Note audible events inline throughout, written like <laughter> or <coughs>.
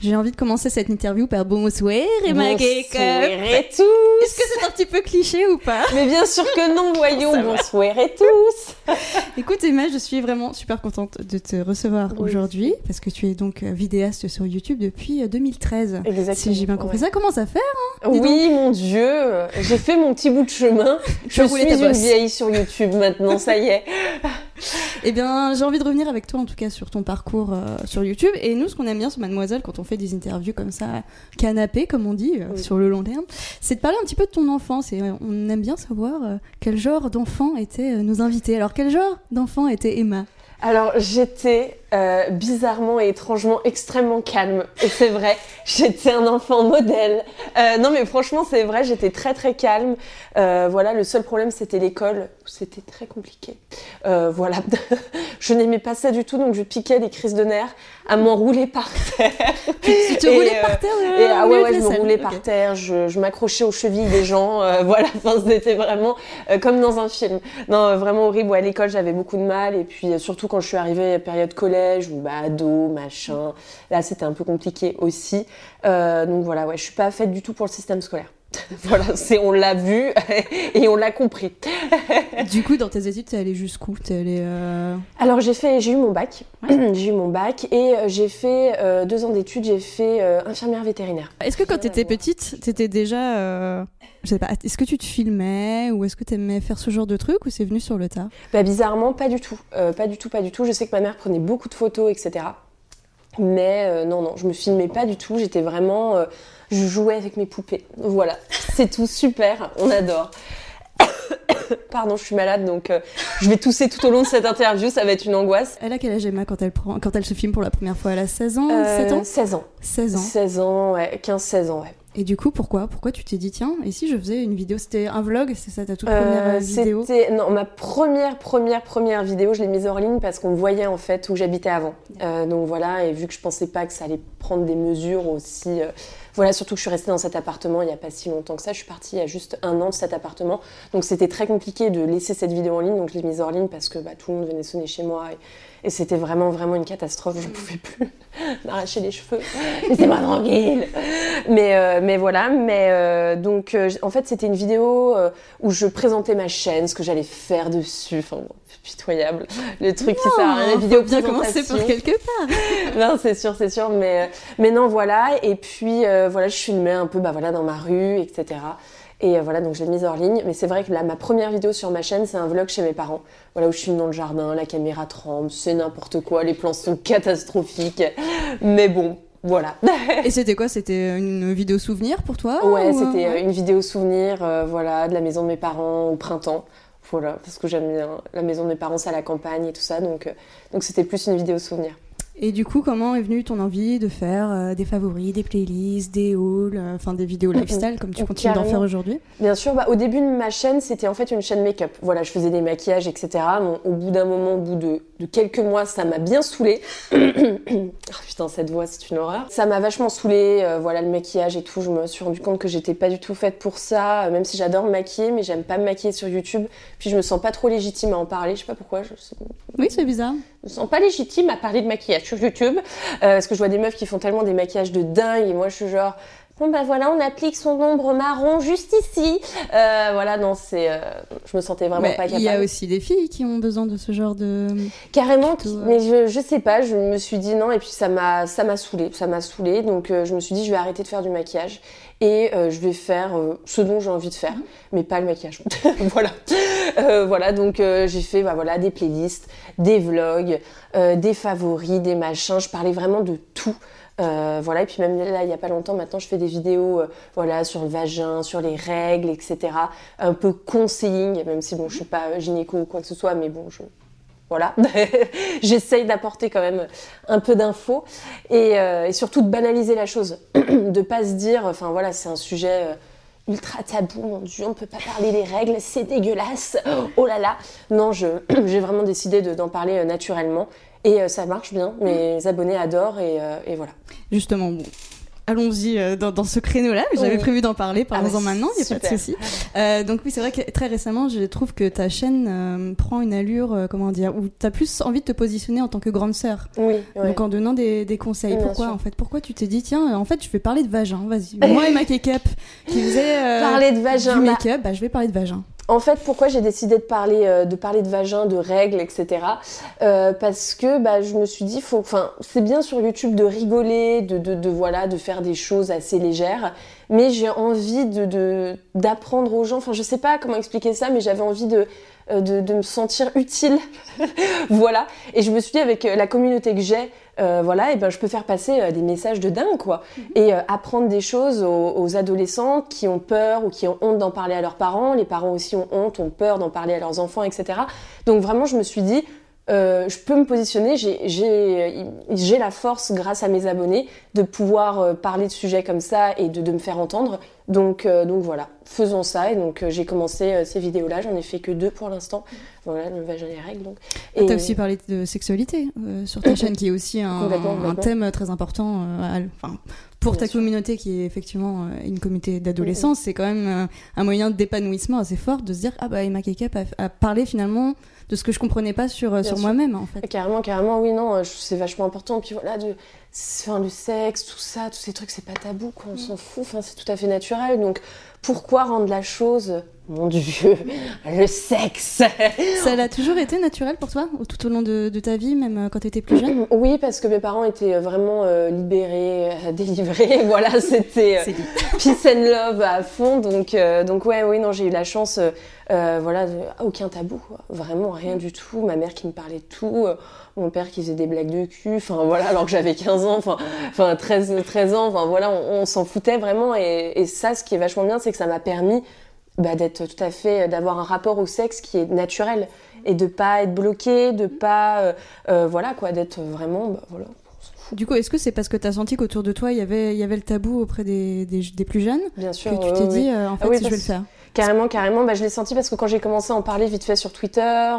J'ai envie de commencer cette interview par bonsoir et ma Bonsoir et <laughs> Est-ce tous que c'est un petit peu cliché ou pas Mais bien sûr que non, <laughs> voyons, bonsoir et tous <laughs> Écoute Emma, je suis vraiment super contente de te recevoir Oui. aujourd'hui parce que tu es donc euh, vidéaste sur YouTube depuis euh, 2013. Exactement, Si j'ai bien compris ouais. ça, comment ça fait dis Oui, mon Dieu, euh, j'ai fait mon petit bout de chemin. Je rouler suis une bosse. vieille sur YouTube maintenant, ça y est. <laughs> Eh bien, j'ai envie de revenir avec toi en tout cas sur ton parcours euh, sur YouTube. Et nous, ce qu'on aime bien sur Mademoiselle quand on fait des interviews comme ça, canapé comme on dit, euh, Oui. sur le long terme, c'est de parler un petit peu de ton enfance. Et euh, on aime bien savoir quel genre d'enfant étaient nos invités. Alors, quel genre d'enfant était Emma? Alors, j'étais euh, bizarrement et étrangement extrêmement calme. Et c'est vrai, <laughs> j'étais un enfant modèle. Euh, non, mais franchement, c'est vrai, j'étais très très calme. Euh, voilà, le seul problème, c'était l'école, c'était très compliqué. Voilà, <laughs> je n'aimais pas ça du tout, donc je piquais des crises de nerfs à m'enrouler par terre. <laughs> Tu te Et, roulais par terre Et ah ouais, ouais, je la me roulais par terre, je, je m'accrochais aux chevilles des gens, voilà, enfin c'était vraiment comme dans un film. Non, vraiment horrible. Ouais, à l'école, j'avais beaucoup de mal, et puis surtout quand je suis arrivée à période collège ou bah, ado, machin, là c'était un peu compliqué aussi. Euh, donc voilà, ouais, je suis pas faite du tout pour le système scolaire. <laughs> voilà, c'est on l'a vu <laughs> et on l'a compris. <laughs> Du coup, dans tes études, t'es allée jusqu'où? Allée. euh, Alors j'ai fait, j'ai eu mon bac, <clears throat> j'ai eu mon bac et euh, j'ai fait euh, deux ans d'études, j'ai fait euh, infirmière vétérinaire. Est-ce que quand t'étais petite, t'étais déjà. Je sais pas, est-ce que tu te filmais ou est-ce que t'aimais faire ce genre de truc ou c'est venu sur le tas? Bah bizarrement, pas du tout. Pas du tout, pas du tout. Je sais que ma mère prenait beaucoup de photos, etc. Mais non, non, je me filmais pas du tout. J'étais vraiment... je jouais avec mes poupées. Voilà, c'est tout, super, on adore. <coughs> Pardon, je suis malade, donc euh, je vais tousser tout au long de cette interview, ça va être une angoisse. Elle a quel âge Emma quand elle, prend... quand elle se filme pour la première fois? Elle a 16 ans Euh, 7 ans? 16 ans. 16 ans. 16 ans, ouais, 15-16 ans, ouais. Et du coup, pourquoi? Pourquoi tu t'es dit, tiens, et si je faisais une vidéo? C'était un vlog? C'est ça ta toute Euh, première euh, vidéo? non ma première première première vidéo, je l'ai mise en ligne parce qu'on voyait en fait où j'habitais avant. Euh, donc voilà et vu que je pensais pas que ça allait prendre des mesures aussi. Voilà surtout que je suis restée dans cet appartement il n'y a pas si longtemps que ça. Je suis partie il y a juste un an de cet appartement. Donc c'était très compliqué de laisser cette vidéo en ligne. Donc je l'ai mise en ligne parce que bah, tout le monde venait sonner chez moi et c'était vraiment vraiment une catastrophe. Je ne pouvais plus <laughs> m'arracher les cheveux. Laissez-moi tranquille. Mais euh, mais voilà mais euh, donc euh, en fait c'était une vidéo où je présentais ma chaîne, ce que j'allais faire dessus. Enfin, bon, pitoyable. Le truc qui sert à rien, la vidéo bien commencer par quelque part. <laughs> Non, c'est sûr, c'est sûr. Mais, mais non, voilà. Et puis, voilà, je filmais un peu bah, voilà, dans ma rue, etc. Et euh, voilà, donc je l'ai mise en ligne. Mais c'est vrai que là, ma première vidéo sur ma chaîne, c'est un vlog chez mes parents. Voilà, où je filme dans le jardin, la caméra tremble, c'est n'importe quoi, les plans sont catastrophiques. Mais bon, voilà. <laughs> Et c'était quoi? C'était une vidéo souvenir pour toi Ouais, ou, euh, c'était euh, ouais? une vidéo souvenir, euh, voilà, de la maison de mes parents au printemps. Voilà, parce que j'aime bien la maison de mes parents, c'est à la campagne et tout ça, donc euh, donc c'était plus une vidéo souvenir. Et du coup, comment est venue ton envie de faire euh, des favoris, des playlists, des hauls, euh, enfin des vidéos lifestyle comme tu continues d'en faire aujourd'hui? Bien sûr, bah, au début de ma chaine, c'était en fait une chaîne make-up. Voilà, je faisais des maquillages, etc. Bon, au bout d'un moment, au bout de, de quelques mois, ça m'a bien saoulée. Ah, <coughs> putain, cette voix, c'est une horreur. Ça m'a vachement saoulée, euh, voilà, le maquillage et tout. Je me suis rendu compte que j'étais pas du tout faite pour ça, euh, même si j'adore me maquiller, mais j'aime pas me maquiller sur YouTube. Puis je me sens pas trop légitime à en parler, je sais pas pourquoi. Je, Oui, c'est bizarre. Me sens pas légitime à parler de maquillage sur YouTube euh, parce que je vois des meufs qui font tellement des maquillages de dingue et moi je suis genre bon bah voilà on applique son ombre marron juste ici Euh, voilà non c'est euh, je me sentais vraiment Mais pas capable il y a aussi des filles qui ont besoin de ce genre de. carrément plutôt, euh, mais je, je sais pas je me suis dit non et puis ça m'a ça m'a saoulé ça m'a saoulé donc euh, je me suis dit je vais arrêter de faire du maquillage et je vais faire ce dont j'ai envie de faire Mhm. mais pas le maquillage <laughs> voilà voilà donc j'ai fait bah, voilà des playlists des vlogs des favoris des machins je parlais vraiment de tout Euh, voilà et puis même là il y a pas longtemps maintenant je fais des vidéos euh, voilà sur le vagin sur les règles etc un peu conseilling même si bon je suis pas euh, gynéco ou quoi que ce soit mais bon je Voilà, <laughs> j'essaye d'apporter quand même un peu d'infos et, et, surtout de banaliser la chose, <clears throat> de pas se dire, enfin voilà, c'est un sujet ultra tabou, mon Dieu, on ne peut pas parler des règles, c'est dégueulasse, oh là là. Non, <clears throat> j'ai vraiment décidé d'en parler euh, naturellement et euh, ça marche bien, mes abonnés adorent et, euh, et voilà. Justement, bon, allons-y euh, dans, ce créneau-là. J'avais prévu d'en parler, parlons-en ah bah, maintenant, il n'y a pas de souci. Euh, donc oui, c'est vrai que très récemment, je trouve que ta chaîne euh, prend une allure, comment dire, où tu as plus envie de te positionner en tant que grande sœur. Oui. Donc en donnant des, conseils. Pourquoi en fait? Pourquoi tu t'es dit, tiens, en fait, je vais parler de vagin, vas-y. Moi et ma K-Cup qui faisait <laughs> parler de vagin, du make-up, bah, je vais parler de vagin. En fait, pourquoi j'ai décidé de parler, euh, de parler de vagin, de règles, etc. Euh, parce que bah, je me suis dit, faut, enfin, c'est bien sur YouTube de rigoler, de, de, voilà, de faire des choses assez légères, mais j'ai envie de d'apprendre aux gens. Enfin, je sais pas comment expliquer ça, mais j'avais envie de euh, de, de, me sentir utile, <laughs> voilà. Et je me suis dit avec la communauté que j'ai, euh, voilà, et ben je peux faire passer euh, des messages de dingue, quoi, mhm. et euh, apprendre des choses aux, adolescents qui ont peur ou qui ont honte d'en parler à leurs parents. Les parents aussi ont honte, ont peur d'en parler à leurs enfants, etc. Donc vraiment, je me suis dit, je peux me positionner, j'ai la force, grâce à mes abonnés, de pouvoir parler de sujets comme ça et de, de me faire entendre. Donc, donc voilà, faisons ça. Et donc j'ai commencé ces vidéos-là, j'en ai fait que deux pour l'instant. Voilà, le vagin et les règles. Donc. Et... Tu as aussi parlé de sexualité euh, sur ta chaîne, qui est aussi un, <laughs> un thème très important euh, pour ta communauté, qui est effectivement euh, une communauté d'adolescents. C'est quand même un moyen d'épanouissement assez fort de se dire Ah bah, Emma Kekep a, a parlé finalement de ce que je comprenais pas sur, sur moi-même en fait. Carrément, carrément, oui, non, c'est vachement important. Puis voilà, de, enfin, le sexe, tout ça, tous ces trucs, c'est pas tabou, quoi, on mm. s'en fout, enfin, c'est tout à fait naturel. Donc pourquoi rendre la chose mon Dieu, le sexe Ça l'a toujours été naturel pour toi, tout au long de, ta vie, même euh, quand tu étais plus jeune? <clears throat> Oui, parce que mes parents étaient vraiment euh, libérés, euh, délivrés. <laughs> voilà, c'était <laughs> peace and love à fond. Donc, donc ouais, oui, non, j'ai eu la chance, voilà, aucun tabou, vraiment rien du tout. Ma mère qui me parlait de tout, mon père qui faisait des blagues de cul, enfin voilà, alors que j'avais 15 ans, enfin, enfin 13, 13 ans, enfin voilà, on, s'en foutait vraiment. Et, et ça, ce qui est vachement bien, c'est que ça m'a permis bah, d'être tout à fait, d'avoir un rapport au sexe qui est naturel et de pas être bloqué, de pas, euh, euh, voilà quoi, d'être vraiment, bah, voilà. Du coup, est-ce que c'est parce que tu as senti qu'autour de toi, il y avait, il y avait le tabou auprès des, des, plus jeunes Bien sûr. Que tu t'es dit, euh, en fait, je vais le faire? Carrément, carrément. Bah, je l'ai senti parce que quand j'ai commencé à en parler vite fait sur Twitter,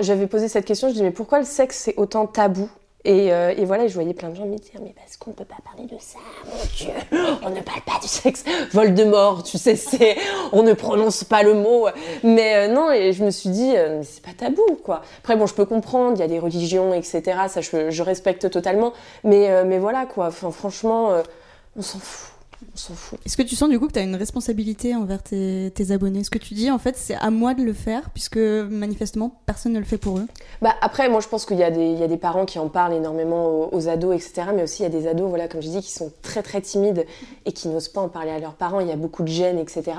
j'avais posé cette question. Je dis mais pourquoi le sexe c'est autant tabou? Et, euh, et, voilà, je voyais plein de gens me dire Mais parce qu'on ne peut pas parler de ça, mon Dieu, <gasps> on ne parle pas du sexe. Voldemort, tu sais, c'est, on ne prononce pas le mot. Mais euh, non, et je me suis dit euh, Mais c'est pas tabou, quoi. Après, bon, je peux comprendre, il y a des religions, etc. Ça, je, je respecte totalement. Mais, mais voilà, quoi. Enfin, franchement, on s'en fout s'en fout. Est-ce que tu sens du coup que tu as une responsabilité envers tes, abonnés? Est-ce que tu dis en fait c'est à moi de le faire puisque manifestement personne ne le fait pour eux? Bah après moi je pense qu'il y, a des, parents qui en parlent énormément aux, ados etc. Mais aussi il y a des ados voilà comme je dis qui sont très très timides et qui n'osent pas en parler à leurs parents. Il y a beaucoup de gêne etc.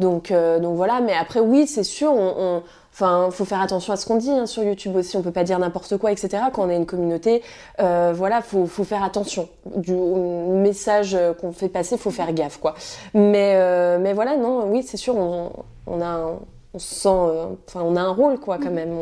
Donc, euh, donc voilà mais après oui c'est sûr on Enfin, faut faire attention à ce qu'on dit hein, sur YouTube aussi. On peut pas dire n'importe quoi, etc. Quand on est une communauté, euh, voilà, faut, faut faire attention. Du message qu'on fait passer, faut faire gaffe, quoi. Mais, euh, mais voilà, non, oui, c'est sûr, on, on a, on sent, euh, enfin, on a un rôle, quoi, quand même.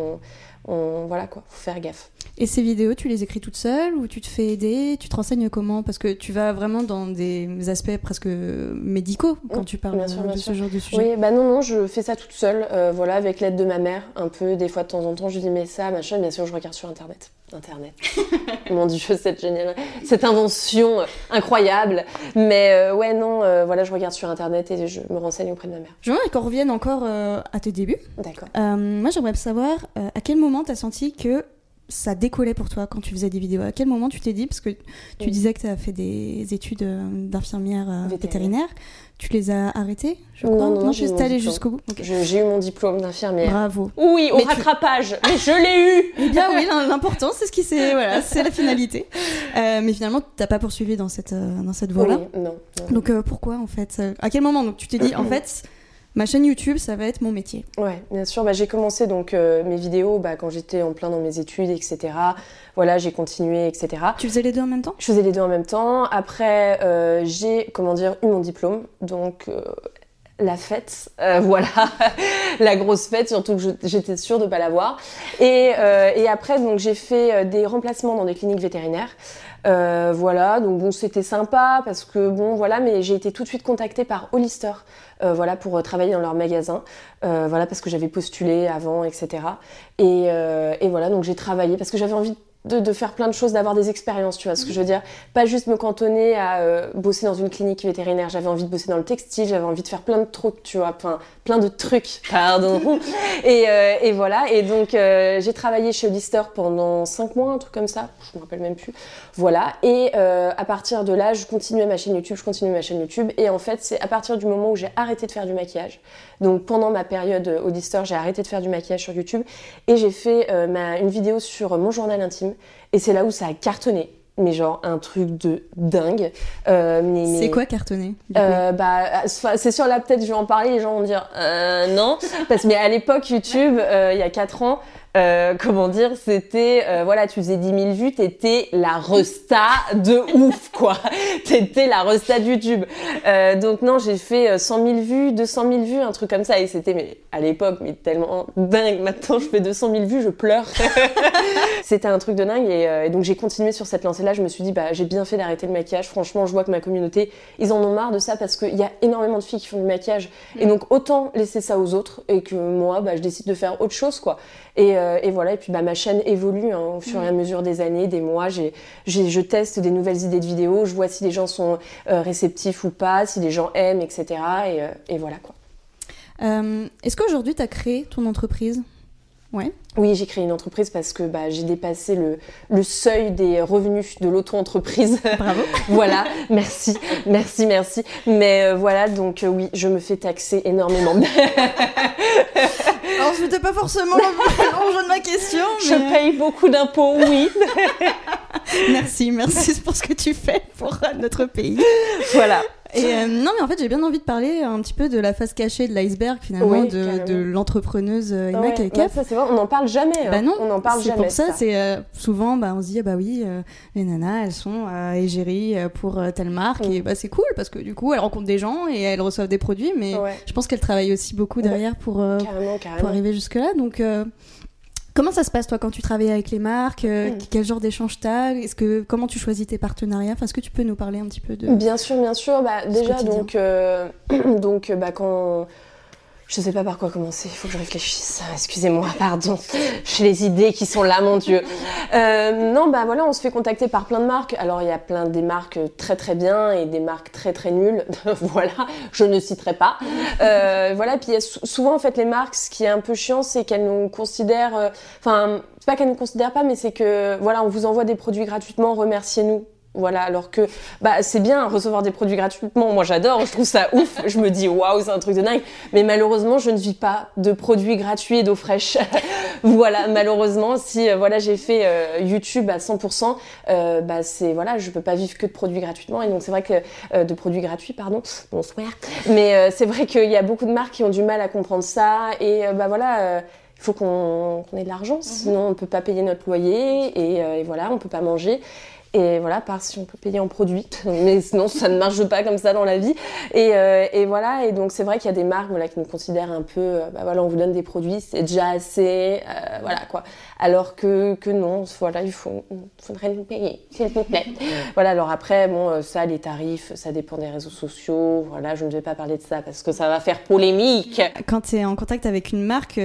On, voilà, quoi, faut faire gaffe. Et ces vidéos, tu les écris toute seule ou tu te fais aider? Tu te renseignes comment? Parce que tu vas vraiment dans des aspects presque médicaux quand tu parles de, ce genre de sujet. Oui, bah non, non, je fais ça toute seule, euh, voilà, avec l'aide de ma mère, un peu, des fois de temps en temps, je dis mais ça, machin, bien sûr, je regarde sur Internet. Internet. <laughs> Mon Dieu, cette géniale, cette invention incroyable. Mais euh, ouais, non, euh, voilà, je regarde sur Internet et je me renseigne auprès de ma mère. Je voudrais qu'on revienne encore à tes débuts. D'accord. moi, j'aimerais savoir à quel moment tu as senti que ça décollait pour toi quand tu faisais des vidéos À quel moment tu t'es dit, parce que tu disais que tu as fait des études euh, d'infirmière euh, vétérinaire, tu les as arrêtées, je crois Non, non, non juste allé jusqu'au bout. J'ai eu mon diplôme d'infirmière. Bravo. Oui, au rattrapage, mais je l'ai eu Eh bien oui, l'important, c'est ce qui c'est, voilà, c'est la finalité. <laughs> Euh, mais finalement, t'as pas poursuivi dans cette, dans cette voie-là. Oui, non, Donc pourquoi, en fait? À quel moment? Donc, tu t'es dit, en <clears throat> fait Ma chaîne YouTube, ça va être mon métier. Ouais, bien sûr. Bah, j'ai commencé donc euh, mes vidéos bah, quand j'étais en plein dans mes études, etc. Voilà, j'ai continué, etc. Tu faisais les deux en même temps? Je faisais les deux en même temps. Après, euh, j'ai, comment dire, eu mon diplôme. Donc, euh, la fête, <laughs> voilà, la grosse fête, surtout que j'étais sûre de pas l'avoir. Et, et après, donc j'ai fait des remplacements dans des cliniques vétérinaires. Euh, voilà, donc bon, c'était sympa parce que bon, voilà, mais j'ai été tout de suite contactée par Hollister, euh, voilà, pour travailler dans leur magasin, euh, voilà, parce que j'avais postulé avant, etc. Et, et voilà, donc j'ai travaillé parce que j'avais envie de, faire plein de choses, d'avoir des expériences, tu vois ce que je veux dire. Pas juste me cantonner à euh, bosser dans une clinique vétérinaire. J'avais envie de bosser dans le textile, j'avais envie de faire plein de trucs, tu vois, enfin, plein de trucs, <laughs> pardon. <laughs> et, euh, et, voilà. Et donc, euh, j'ai travaillé chez Lister pendant 5 mois, un truc comme ça. Je me rappelle même plus. Voilà. Et à partir de là, je continuais ma chaîne YouTube, je continuais ma chaîne YouTube. Et en fait, c'est à partir du moment où j'ai arrêté de faire du maquillage. Donc, pendant ma période Audister, j'ai arrêté de faire du maquillage sur YouTube. Et j'ai fait ma, une vidéo sur mon journal intime et c'est là où ça a cartonné. Mais genre un truc de dingue. Euh, c'est quoi cartonné euh, Bah, c'est sûr là peut-être je vais en parler, les gens vont dire euh, non, parce mais à l'époque YouTube, il y a 4 ans, euh, comment dire, c'était, euh, voilà, tu faisais 10 000 vues, t'étais la resta de ouf, <laughs> quoi. t'étais la resta de YouTube. Euh, donc non, j'ai fait 100 000 vues, 200 000 vues, un truc comme ça, et c'était, mais à l'époque, mais tellement dingue. Maintenant, je fais 200 000 vues, je pleure. <laughs> c'était un truc de dingue, et, et donc j'ai continué sur cette lancée-là. Je me suis dit, bah, j'ai bien fait d'arrêter le maquillage. Franchement, je vois que ma communauté, ils en ont marre de ça parce qu'il y a énormément de filles qui font du maquillage, et donc autant laisser ça aux autres, et que moi, bah, je décide de faire autre chose, quoi. Et, euh, et, voilà, et puis bah, ma chaîne évolue hein, au fur et à mesure des années, des mois. J'ai, je teste des nouvelles idées de vidéos, je vois si les gens sont euh, réceptifs ou pas, si les gens aiment, etc. Et, euh, et voilà quoi. Est-ce qu'aujourd'hui tu as créé ton entreprise? Ouais. Oui, j'ai créé une entreprise parce que bah, j'ai dépassé le, le, seuil des revenus de l'auto-entreprise. Bravo. <laughs> voilà, merci, merci, merci. Mais voilà, donc oui, je me fais taxer énormément. Alors, c'était pas forcément l'enjeu <laughs> de ma question. Je paye beaucoup d'impôts, oui. <laughs> merci, merci pour ce que tu fais pour notre pays. Voilà. Et euh, non, mais en fait, j'ai bien envie de parler un petit peu de la face cachée de l'iceberg, finalement, de, de l'entrepreneuse euh, Emma ouais, ça, c'est vrai, on n'en parle jamais. Hein. Bah non, on n'en parle jamais. C'est pour ça, c'est euh, souvent, bah, on se dit, ah bah oui, les nanas, elles sont égéries pour telle marque, et mm. bah c'est cool parce que du coup, elles rencontrent des gens et elles reçoivent des produits, mais je pense qu'elles travaillent aussi beaucoup derrière pour, carrément, carrément. pour arriver jusque-là. Donc, Comment ça se passe toi quand tu travailles avec les marques euh, mm. Quel genre d'échange t'as? Est-ce que comment tu choisis tes partenariats? Enfin, est-ce que tu peux nous parler un petit peu de Bien sûr, bien sûr. Bah, déjà donc euh, <clears throat> donc bah, quand je sais pas par quoi commencer, il faut que je réfléchisse. Excusez-moi, pardon. <laughs> J'ai les idées qui sont là, mon Dieu. Euh, non, bah voilà, on se fait contacter par plein de marques. Alors, il y a plein des marques très très bien et des marques très très nulles. <laughs> voilà, je ne citerai pas. Euh, voilà, puis y a souvent, en fait, les marques, ce qui est un peu chiant, c'est qu'elles nous considèrent... Euh, enfin, c'est pas qu'elles nous considèrent pas, mais c'est que, voilà, on vous envoie des produits gratuitement, remerciez-nous. Voilà, alors que bah, c'est bien recevoir des produits gratuitement. Moi, j'adore, je trouve ça ouf. Je me dis waouh, c'est un truc de dingue. Mais malheureusement, je ne vis pas de produits gratuits et d'eau fraîche. <laughs> voilà, malheureusement, si euh, voilà j'ai fait euh, YouTube à 100%, euh, bah c'est voilà, je peux pas vivre que de produits gratuitement. Et donc c'est vrai que de produits gratuits, pardon, bonsoir. Mais c'est vrai qu'il y a beaucoup de marques qui ont du mal à comprendre ça. Et bah voilà il faut qu'on ait de l'argent, mhm. sinon on ne peut pas payer notre loyer et, et, voilà, on peut pas manger. Et voilà, par si on peut payer en produits, <laughs> mais sinon ça ne marche pas comme ça dans la vie. Et, euh, et voilà, et donc c'est vrai qu'il y a des marques voilà, qui nous considèrent un peu, euh, bah voilà, on vous donne des produits, c'est déjà assez, euh, voilà quoi. Alors que, que non, voilà, il faut, faudrait nous payer, s'il vous plaît. voilà, alors après, bon, ça, les tarifs, ça dépend des réseaux sociaux. Voilà, je ne vais pas parler de ça parce que ça va faire polémique. Quand tu es en contact avec une marque,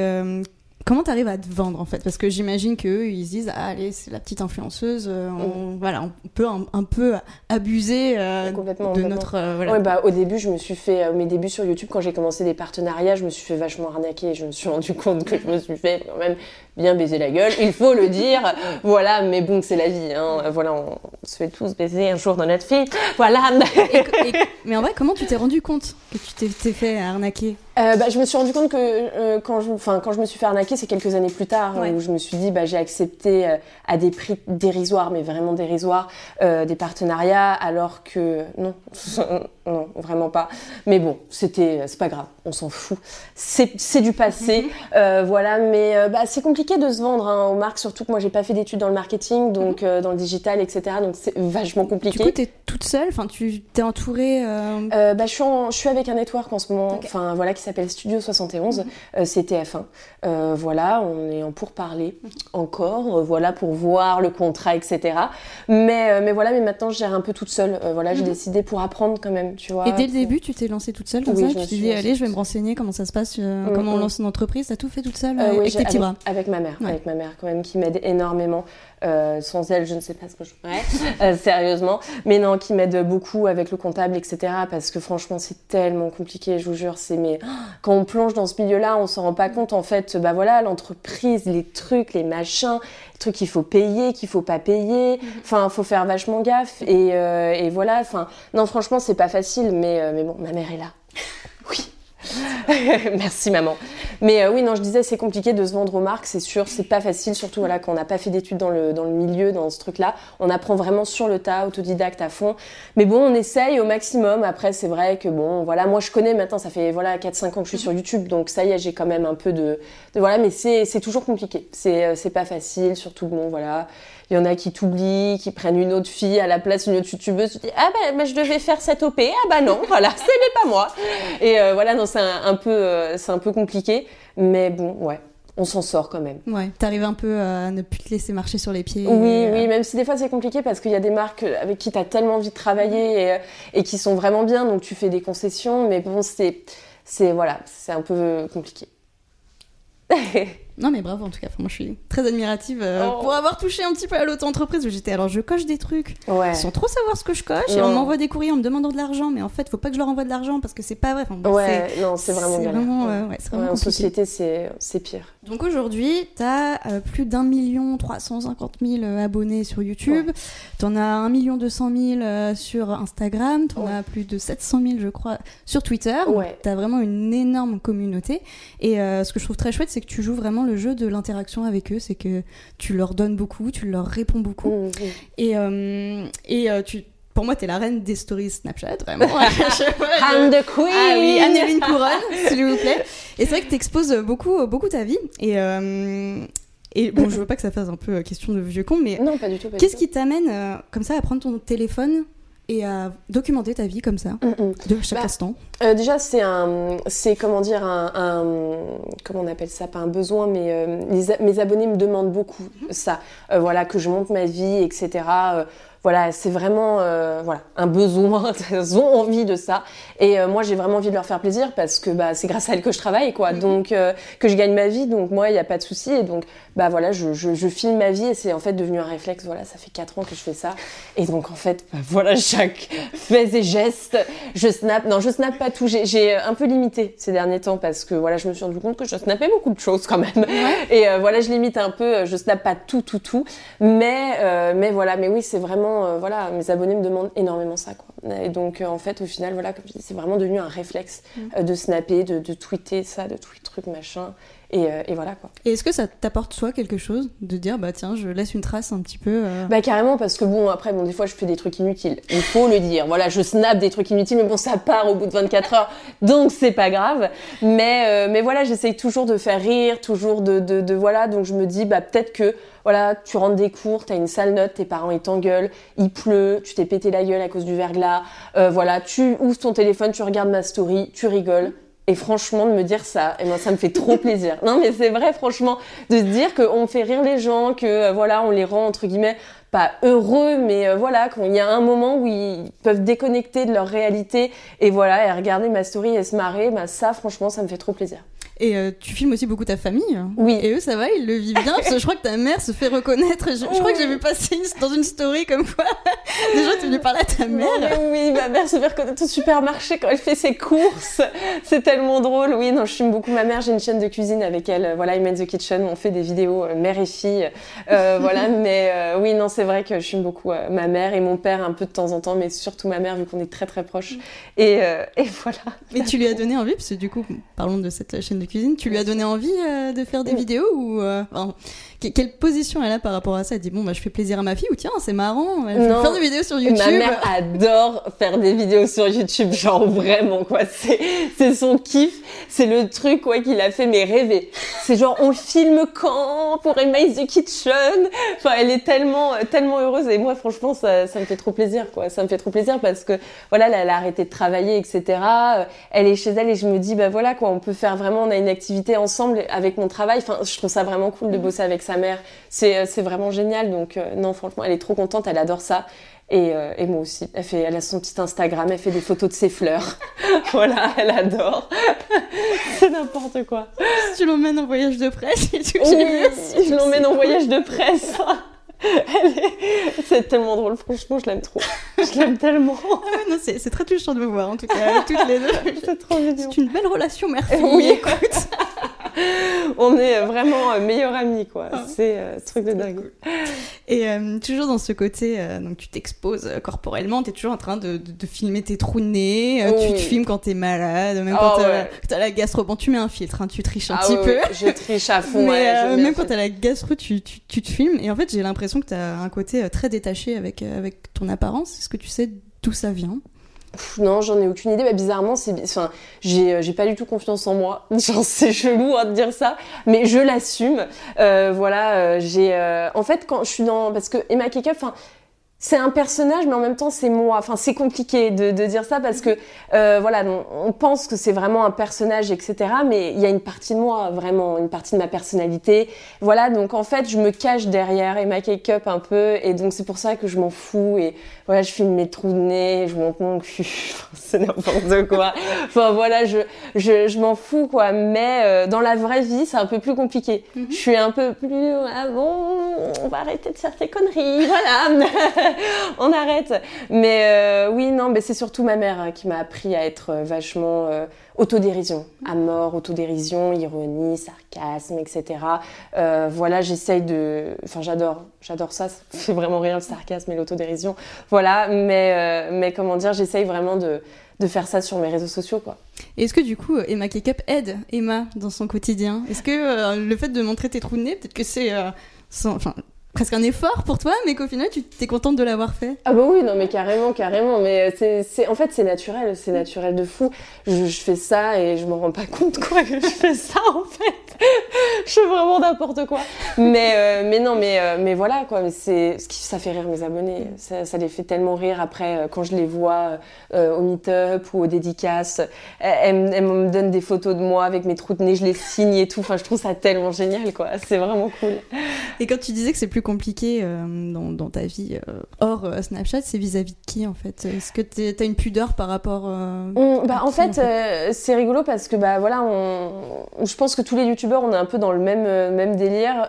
Comment tu arrives à te vendre en fait? Parce que j'imagine qu'eux, ils se disent ah, allez, c'est la petite influenceuse, euh, on, mm. voilà, on peut un, peu abuser euh, de notre. Euh, voilà. bah, au début, je me suis fait, mes débuts sur YouTube, quand j'ai commencé des partenariats, je me suis fait vachement arnaquer et je me suis <laughs> rendu compte que je me suis fait quand même bien baiser la gueule, il faut le dire. voilà, mais bon, c'est la vie. Hein. Voilà, on se fait tous baiser un jour dans notre vie. Voilà. mais en vrai, comment tu t'es rendu compte que tu t'es fait arnaquer? Euh, bah, je me suis rendu compte que euh, quand, je, quand je me suis fait arnaquer, c'est quelques années plus tard, où je me suis dit, bah, j'ai accepté euh, à des prix dérisoires, mais vraiment dérisoires, des partenariats, alors que non, non, vraiment pas. Mais bon, c'était, c'est pas grave, on s'en fout. C'est du passé, <laughs> euh, voilà. Mais euh, bah, c'est compliqué de se vendre hein, aux marques, surtout que moi j'ai pas fait d'études dans le marketing, donc mhm. euh, dans le digital, etc. Donc c'est vachement compliqué. Du coup, t'es toute seule, enfin, tu t'es entourée. bah, je suis, je suis avec un network en ce moment, enfin voilà, qui s'appelle Studio 71. Mhm. c'est TF1. voilà, on est en pourparler mhm. encore, voilà, pour voir le contrat, etc. Mais mais voilà, mais maintenant je gère un peu toute seule. voilà, j'ai décidé pour apprendre quand même et dès le début, tu t'es lancée toute seule comme ça Tu t'es dit, allez, je vais me renseigner comment ça se passe, euh, comment on lance une entreprise. T'as tout fait toute seule euh, avec tes petits bras Avec ma mère, avec ma mère quand même, qui m'aide énormément. Euh, sans elle, je ne sais pas ce que je ferais, <laughs> sérieusement. Mais non, qui m'aide beaucoup avec le comptable, etc. Parce que franchement, c'est tellement compliqué, je vous jure. C'est mais quand on plonge dans ce milieu-là, on s'en rend pas compte. En fait, bah voilà, l'entreprise, les trucs, les machins, les trucs qu'il faut payer, qu'il faut pas payer. Mhm. Enfin, faut faire vachement gaffe. Et, et voilà. Enfin, non, franchement, c'est pas facile. Mais mais bon, ma mère est là. <laughs> oui. <laughs> Merci maman. Mais euh, oui, non, je disais, c'est compliqué de se vendre aux marques, c'est sûr, c'est pas facile, surtout voilà, quand on n'a pas fait d'études dans le, dans le milieu, dans ce truc-là. On apprend vraiment sur le tas, autodidacte à fond. Mais bon, on essaye au maximum. Après, c'est vrai que bon, voilà, moi je connais maintenant, ça fait voilà 4-5 ans que je suis sur YouTube, donc ça y est, j'ai quand même un peu de. voilà, mais c'est toujours compliqué. C'est euh, pas facile, surtout bon, voilà. Il y en a qui t'oublient, qui prennent une autre fille à la place d'une autre youtubeuse. Tu dis ah bah, je devais faire cette op. Ah bah non, voilà, <laughs> ce n'est pas moi. Et euh, voilà, non, c'est un, peu, euh, c'est un peu compliqué, mais bon, ouais on s'en sort quand même. Ouais, t'arrives un peu à ne plus te laisser marcher sur les pieds. Oui, oui, euh, même si des fois c'est compliqué parce qu'il y a des marques avec qui t'as tellement envie de travailler et, et, qui sont vraiment bien, donc tu fais des concessions, mais bon, c'est, c'est voilà, c'est un peu compliqué. <laughs> Non mais bravo en tout cas, moi je suis très admirative euh, oh. pour avoir touché un petit peu à l'auto-entreprise où j'étais alors je coche des trucs sans trop savoir ce que je coche et on m'envoie des courriers en me demandant de l'argent mais en fait faut pas que je leur envoie de l'argent parce que c'est pas vrai. ouais, non c'est vraiment euh, ouais, vraiment En société c'est pire. Donc aujourd'hui t'as euh, plus d'un million 350 000 abonnés sur YouTube, t'en as un million 200 000 sur Instagram, t'en as plus de 700 000 je crois sur Twitter. T'as vraiment une énorme communauté. Et ce que je trouve très chouette c'est que tu joues vraiment le jeu de l'interaction avec eux, c'est que tu leur donnes beaucoup, tu leur réponds beaucoup. Mmh, mmh. Et, euh, et euh, tu, pour moi, tu es la reine des stories Snapchat, vraiment. I'm the queen Ah oui, Anneline Couronne, s'il vous plaît. Et c'est vrai que tu exposes beaucoup, beaucoup ta vie. Et, euh, et bon, je veux pas que ça fasse un peu question de vieux con, mais non, pas du tout. Qu'est-ce qui t'amène comme ça à prendre ton téléphone et à documenter ta vie comme ça, mm, mm. de chaque bah, instant? euh, Déjà, c'est un, c'est comment dire, un, comment on appelle ça, pas un besoin, mais euh, mes abonnés me demandent beaucoup ça. Euh, voilà, que je monte ma vie, etc voilà, c'est vraiment euh, voilà, un besoin, <laughs> elles ont envie de ça. Et euh, moi, j'ai vraiment envie de leur faire plaisir parce que bah, c'est grâce à elles que je travaille, quoi. Mm-hmm. Donc, euh, que je gagne ma vie. Donc, moi, il n'y a pas de souci. Et donc, bah voilà, je, je, filme ma vie et c'est en fait devenu un réflexe. Voilà, ça fait 4 ans que je fais ça. Et donc, en fait, bah, voilà, <laughs> chaque fait et geste, je snap. Non, je snap pas tout. J'ai un peu limité ces derniers temps parce que voilà, je me suis rendu compte que je snappais beaucoup de choses quand même. Et voilà, je limite un peu. Je snap pas tout, tout, tout. Mais, mais voilà, mais oui, c'est vraiment euh, voilà, mes abonnés me demandent énormément ça, quoi. Et donc, euh, en fait, au final, voilà, comme je dis, c'est vraiment devenu un réflexe mm. euh, de snapper, de, de, tweeter ça, de tweeter truc, machin. Et, et, voilà quoi. Et est-ce que ça t'apporte soit quelque chose de dire bah tiens je laisse une trace un petit peu Bah carrément parce que bon après bon des fois je fais des trucs inutiles. Il faut le dire. Voilà je snap des trucs inutiles mais bon ça part au bout de 24 heures donc c'est pas grave. Mais mais voilà j'essaye toujours de faire rire toujours de, de, de voilà donc je me dis bah peut-être que voilà, tu rentres des cours, t'as une sale note, tes parents ils t'engueulent, il pleut, tu t'es pété la gueule à cause du verglas, euh, voilà, tu ouvres ton téléphone, tu regardes ma story, tu rigoles. Et franchement, de me dire ça, et moi, ça me fait trop plaisir. Non, mais c'est vrai, franchement, de se dire qu'on fait rire les gens, que euh, voilà, on les rend entre guillemets pas heureux, mais euh, voilà, quand il y a un moment où ils peuvent déconnecter de leur réalité et voilà, et regarder ma story et se marrer, bah ça, franchement, ça me fait trop plaisir. Et euh, tu filmes aussi beaucoup ta famille. Oui. Et eux, ça va, ils le vivent bien. parce que je crois que ta mère se fait reconnaître. Je, crois que j'ai vu passer dans une story comme quoi. Déjà, tu venais parler à ta mère. oui, ma mère se fait reconnaître au supermarché quand elle fait ses courses. C'est tellement drôle. Oui, non, je filme beaucoup ma mère. J'ai une chaîne de cuisine avec elle. Voilà, Imen the Kitchen. On fait des vidéos euh, mère et fille. Euh, <laughs> voilà, mais oui, non, c'est vrai que je filme beaucoup ma mère et mon père un peu de temps en temps, mais surtout ma mère vu qu'on est très très proches. Et, et voilà. Mais tu lui as donné envie, parce que du coup, parlons de cette chaîne de cuisine, tu lui as donné envie euh, de faire des vidéos ou euh, quelle position elle a par rapport à ça? Elle dit bon bah je fais plaisir à ma fille ou tiens c'est marrant, je vais faire des vidéos sur YouTube. Ma mère adore faire des vidéos sur YouTube, genre vraiment quoi. C'est son kiff, c'est le truc quoi qu'il a fait mais rêver. C'est genre on filme quand pour Email the Kitchen? Enfin elle est tellement tellement heureuse et moi franchement ça, ça me fait trop plaisir quoi. Ça me fait trop plaisir parce que voilà elle a arrêté de travailler etc. Elle est chez elle et je me dis bah voilà quoi on peut faire vraiment on a une activité ensemble avec mon travail. Enfin je trouve ça vraiment cool de bosser avec sa mère. C'est c'est vraiment génial donc euh, non franchement elle est trop contente elle adore ça. Et, euh, et, moi aussi. Elle, fait, elle a son petit Instagram, elle fait des photos de ses fleurs. <laughs> voilà, elle adore. <laughs> c'est n'importe quoi. Tu l'emmènes en voyage de presse et tu Oui, je l'emmène en voyage de presse. C'est tellement drôle, franchement, je l'aime trop. Je l'aime tellement. Ah c'est très touchant de vous voir, en tout cas, toutes les deux. <laughs> C'est trop mignon. C'est une belle relation mère-fille. <laughs> Oui, écoute. on est vraiment euh, meilleurs amis, quoi. Ah. c'est euh, truc de dingue. Et euh, toujours dans ce côté, donc tu t'exposes corporellement, tu es toujours en train de, de, filmer tes trous de nez, tu te filmes quand tu es malade, même quand ah tu as la gastro. Bon, tu mets un filtre, hein, tu triches un ah petit peu. Je triche à fond, <laughs> Mais même quand tu as la gastro, tu, tu, tu, te filmes. Et en fait, j'ai l'impression que tu as un côté très détaché avec, avec ton apparence. Est-ce que tu sais d'où ça vient? Non, j'en ai aucune idée. Bah, bizarrement, c'est, enfin, j'ai, euh, j'ai pas du tout confiance en moi. <laughs> C'est chelou hein, de dire ça, mais je l'assume. Euh, voilà, euh, j'ai, euh, en fait, quand je suis dans, parce que Emma Keka, enfin, c'est un personnage, mais en même temps c'est moi. Enfin, c'est compliqué de, dire ça parce que euh, voilà, on, pense que c'est vraiment un personnage, etc. Mais il y a une partie de moi, vraiment, une partie de ma personnalité. Voilà, donc en fait, je me cache derrière et ma Cake-up un peu, et donc c'est pour ça que je m'en fous. Et voilà, je filme mes trous de nez, je monte mon cul, <laughs> c'est n'importe quoi. Enfin voilà, je je, je m'en fous quoi. Mais euh, dans la vraie vie, c'est un peu plus compliqué. Mhm. Je suis un peu plus ah bon, on va arrêter de faire ces conneries, voilà. <laughs> on arrête. Mais euh, oui, non, mais c'est surtout ma mère hein, qui m'a appris à être euh, vachement euh, autodérision, à mort, autodérision, ironie, sarcasme, etc. voilà, j'essaye de, enfin, j'adore, j'adore ça. C'est vraiment rien le sarcasme et l'autodérision. Voilà, mais mais comment dire, j'essaye vraiment de de faire ça sur mes réseaux sociaux quoi. Est-ce que du coup Emma Kekup aide Emma dans son quotidien? Est-ce que le fait de montrer tes trous de nez, peut-être que c'est enfin presque un effort pour toi, mais qu'au final, tu t'es contente de l'avoir fait. Ah bah oui, non mais carrément, carrément. Mais c'est, en fait, c'est naturel, c'est naturel de fou. Je, fais ça et je me rends pas compte quoi que je fais ça en fait. je fais vraiment n'importe quoi. Mais euh, mais non, mais euh, mais voilà quoi. Mais c'est ça fait rire mes abonnés. Ça, ça, les fait tellement rire après euh, quand je les vois au meet-up ou aux dédicaces. Elles, elles, me donnent des photos de moi avec mes trous de nez, je les signe et tout. Enfin, je trouve ça tellement génial quoi. C'est vraiment cool. Et quand tu disais que c'est plus compliqué euh, dans, ta vie euh, hors euh, Snapchat, c'est vis-à-vis de qui en fait? Est-ce que tu as une pudeur par rapport bah, en, fait, c'est rigolo parce que bah voilà, on, je pense que tous les youtubeurs on est un peu dans le même même délire.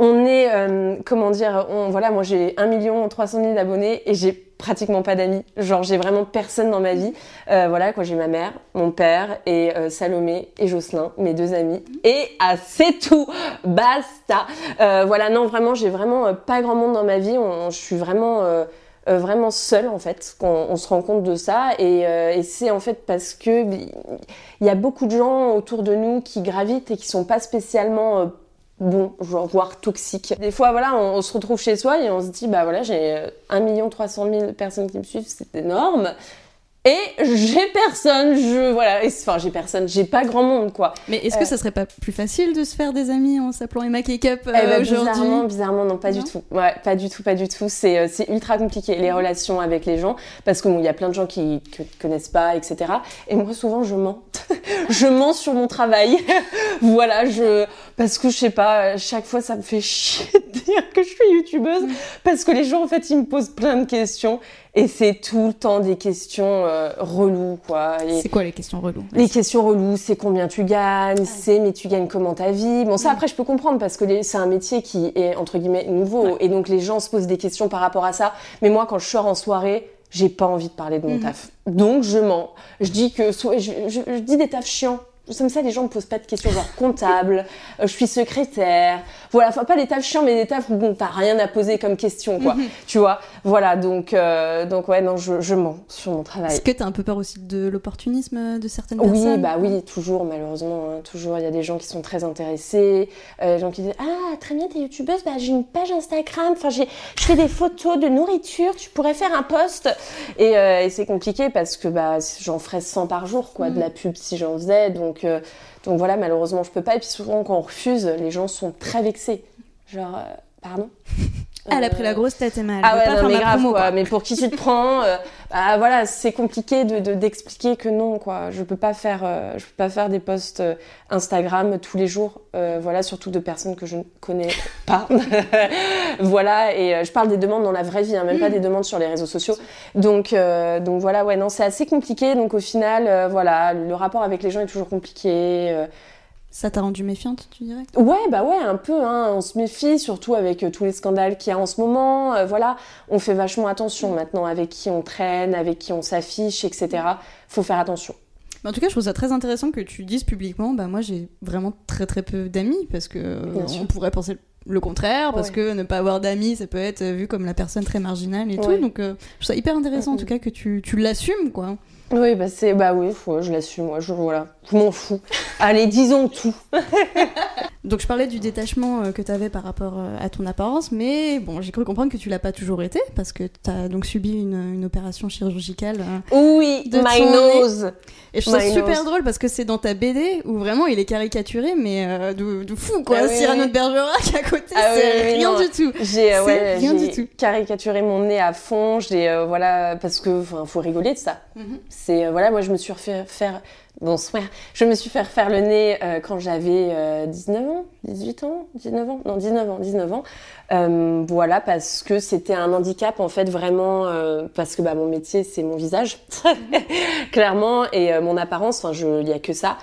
On est comment dire, voilà, moi j'ai 1 million 300 000 abonnés et j'ai pratiquement pas d'amis. Genre, j'ai vraiment personne dans ma vie. Euh, voilà, quoi, j'ai ma mère, mon père et euh, Salomé et Jocelyn, mes deux amis. Et ah, c'est tout, <laughs> basta. Euh, voilà, non, vraiment, j'ai vraiment pas grand monde dans ma vie. je suis vraiment vraiment seule en fait qu'on on se rend compte de ça et, et c'est en fait parce que il y a beaucoup de gens autour de nous qui gravitent et qui sont pas spécialement bon, voire toxique. Des fois, voilà, on, se retrouve chez soi et on se dit, bah voilà, j'ai 1 300 000 personnes qui me suivent, c'est énorme. Et j'ai personne, je voilà, enfin j'ai personne, j'ai pas grand monde quoi. Mais est-ce que euh, ça serait pas plus facile de se faire des amis en s'appelant Emma Cake-up euh, eh ben, aujourd'hui? Bizarrement, bizarrement non, pas du tout. Ouais, pas du tout, pas du tout. C'est euh, c'est ultra compliqué les relations avec les gens parce que bon, il y a plein de gens qui connaissent pas, etc. Et moi souvent je mens, <laughs> je mens sur mon travail. <laughs> voilà, je parce que je sais pas, chaque fois ça me fait chier de dire que je suis youtubeuse mm. parce que les gens en fait ils me posent plein de questions et c'est tout le temps des questions euh, reloues, quoi. C'est quoi les questions reloues? Les questions reloues, c'est combien tu gagnes, c'est mais tu gagnes comment ta vie? Bon, ça après je peux comprendre parce que c'est un métier qui est entre guillemets nouveau et donc les gens se posent des questions par rapport à ça. Mais moi, quand je sors en soirée, j'ai pas envie de parler de mon mhm. taf. Donc je mens. Je dis que je, je, dis des tafs chiants comme ça, les gens me posent pas de questions genre comptable, euh, je suis secrétaire. Voilà, enfin pas des tafs chiants, mais des tafs où bon, t'as rien à poser comme question, quoi. tu vois, voilà, donc, euh, donc ouais, non, je, je mens sur mon travail. Est-ce que t'as un peu peur aussi de l'opportunisme de certaines personnes? Oui, bah oui, toujours, malheureusement, hein, toujours. Il y a des gens qui sont très intéressés, euh, des gens qui disent Ah, très bien, t'es youtubeuse, bah j'ai une page Instagram, enfin, je fais des photos de nourriture, tu pourrais faire un post. Et, et c'est compliqué parce que bah, j'en ferais 100 par jour, quoi, de mm. la pub si j'en faisais, donc donc, voilà, malheureusement, je peux pas. Et puis souvent, quand on refuse, les gens sont très vexés. Genre, euh, pardon? Elle a pris la grosse tête, Emma. ah ouais, non, mais grave, quoi. Mais pour qui tu te prends euh, bah, Voilà, c'est compliqué de d'expliquer que non, quoi. Je peux pas faire, euh, je peux pas faire des posts euh, Instagram tous les jours. voilà, surtout de personnes que je ne connais pas. <laughs> voilà, et je parle des demandes dans la vraie vie, hein, même pas des demandes sur les réseaux sociaux. Donc, donc voilà, ouais, non, c'est assez compliqué. Donc au final, voilà, le rapport avec les gens est toujours compliqué. Ça t'a rendu méfiante, tu dirais? Ouais, bah ouais, un peu. Hein. On se méfie, surtout avec euh, tous les scandales qu'il y a en ce moment. Euh, voilà, on fait vachement attention maintenant avec qui on traîne, avec qui on s'affiche, etc. Faut faire attention. en tout cas, je trouve ça très intéressant que tu dises publiquement, bah moi j'ai vraiment très très peu d'amis parce que on pourrait penser le contraire, parce que ne pas avoir d'amis, ça peut être vu comme la personne très marginale et tout. Donc, euh, je trouve ça hyper intéressant en tout cas que tu, tu l'assumes, quoi. Oui, bah c'est bah oui, je l'assume, moi, je voilà, je m'en fous. <laughs> Allez, disons tout. <laughs> donc je parlais du détachement euh, que tu avais par rapport euh, à ton apparence, mais bon, j'ai cru comprendre que tu l'as pas toujours été parce que tu as donc subi une, une opération chirurgicale. Euh, oui, de my nose. Et je trouve ça super drôle parce que c'est dans ta BD où vraiment il est caricaturé, mais de, de, fou quoi. Ah Cyrano de Bergerac à côté, ah c'est rien du tout. J'ai ouais, rien du tout. Caricaturé mon nez à fond. J'ai voilà parce que faut rigoler de ça. Mhm. C'est euh, voilà, moi je me suis refait faire bonsoir, je me suis fait faire le nez euh, quand j'avais 19 euh, ans, 18 ans, 19 ans, non 19 ans, 19 ans. voilà parce que c'était un handicap en fait vraiment parce que bah mon métier c'est mon visage <laughs> clairement et mon apparence, enfin il y a que ça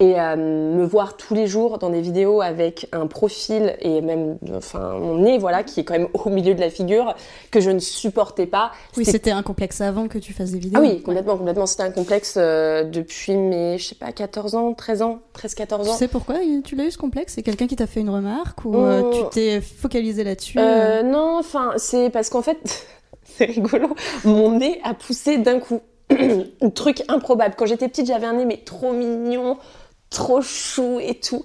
et euh, me voir tous les jours dans des vidéos avec un profil et même enfin mon nez voilà qui est quand même <laughs> au milieu de la figure que je ne supportais pas. Oui, c'était un complexe avant que tu fasses des vidéos. Ah oui, complètement complètement, c'était un complexe euh, depuis mes je sais pas 14 ans, 13 ans, 13 14 ans. Tu sais pourquoi tu l'as eu ce complexe? C'est quelqu'un qui t'a fait une remarque ou euh, tu t'es focalisé là-dessus non, enfin, c'est parce qu'en fait <laughs> c'est rigolo, mon nez a poussé d'un coup. <clears throat> un truc improbable. Quand j'étais petite, j'avais un nez mais trop mignon, trop chou et tout.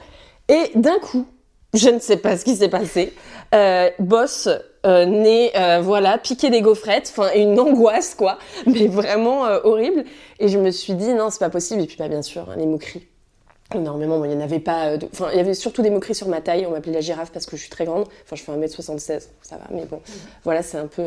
Et d'un coup, je ne sais pas ce qui s'est passé, euh, bosse, euh, euh, voilà, piqué des gaufrettes, enfin une angoisse quoi, <laughs> mais vraiment euh, horrible. Et je me suis dit non, c'est pas possible. Et puis bah, bien sûr, hein, les moqueries. Énormément, il n'y en avait pas. Enfin, il y avait surtout des moqueries sur ma taille. On m'appelait la girafe parce que je suis très grande. Enfin, je fais 1m76, ça va, mais bon, voilà, c'est un peu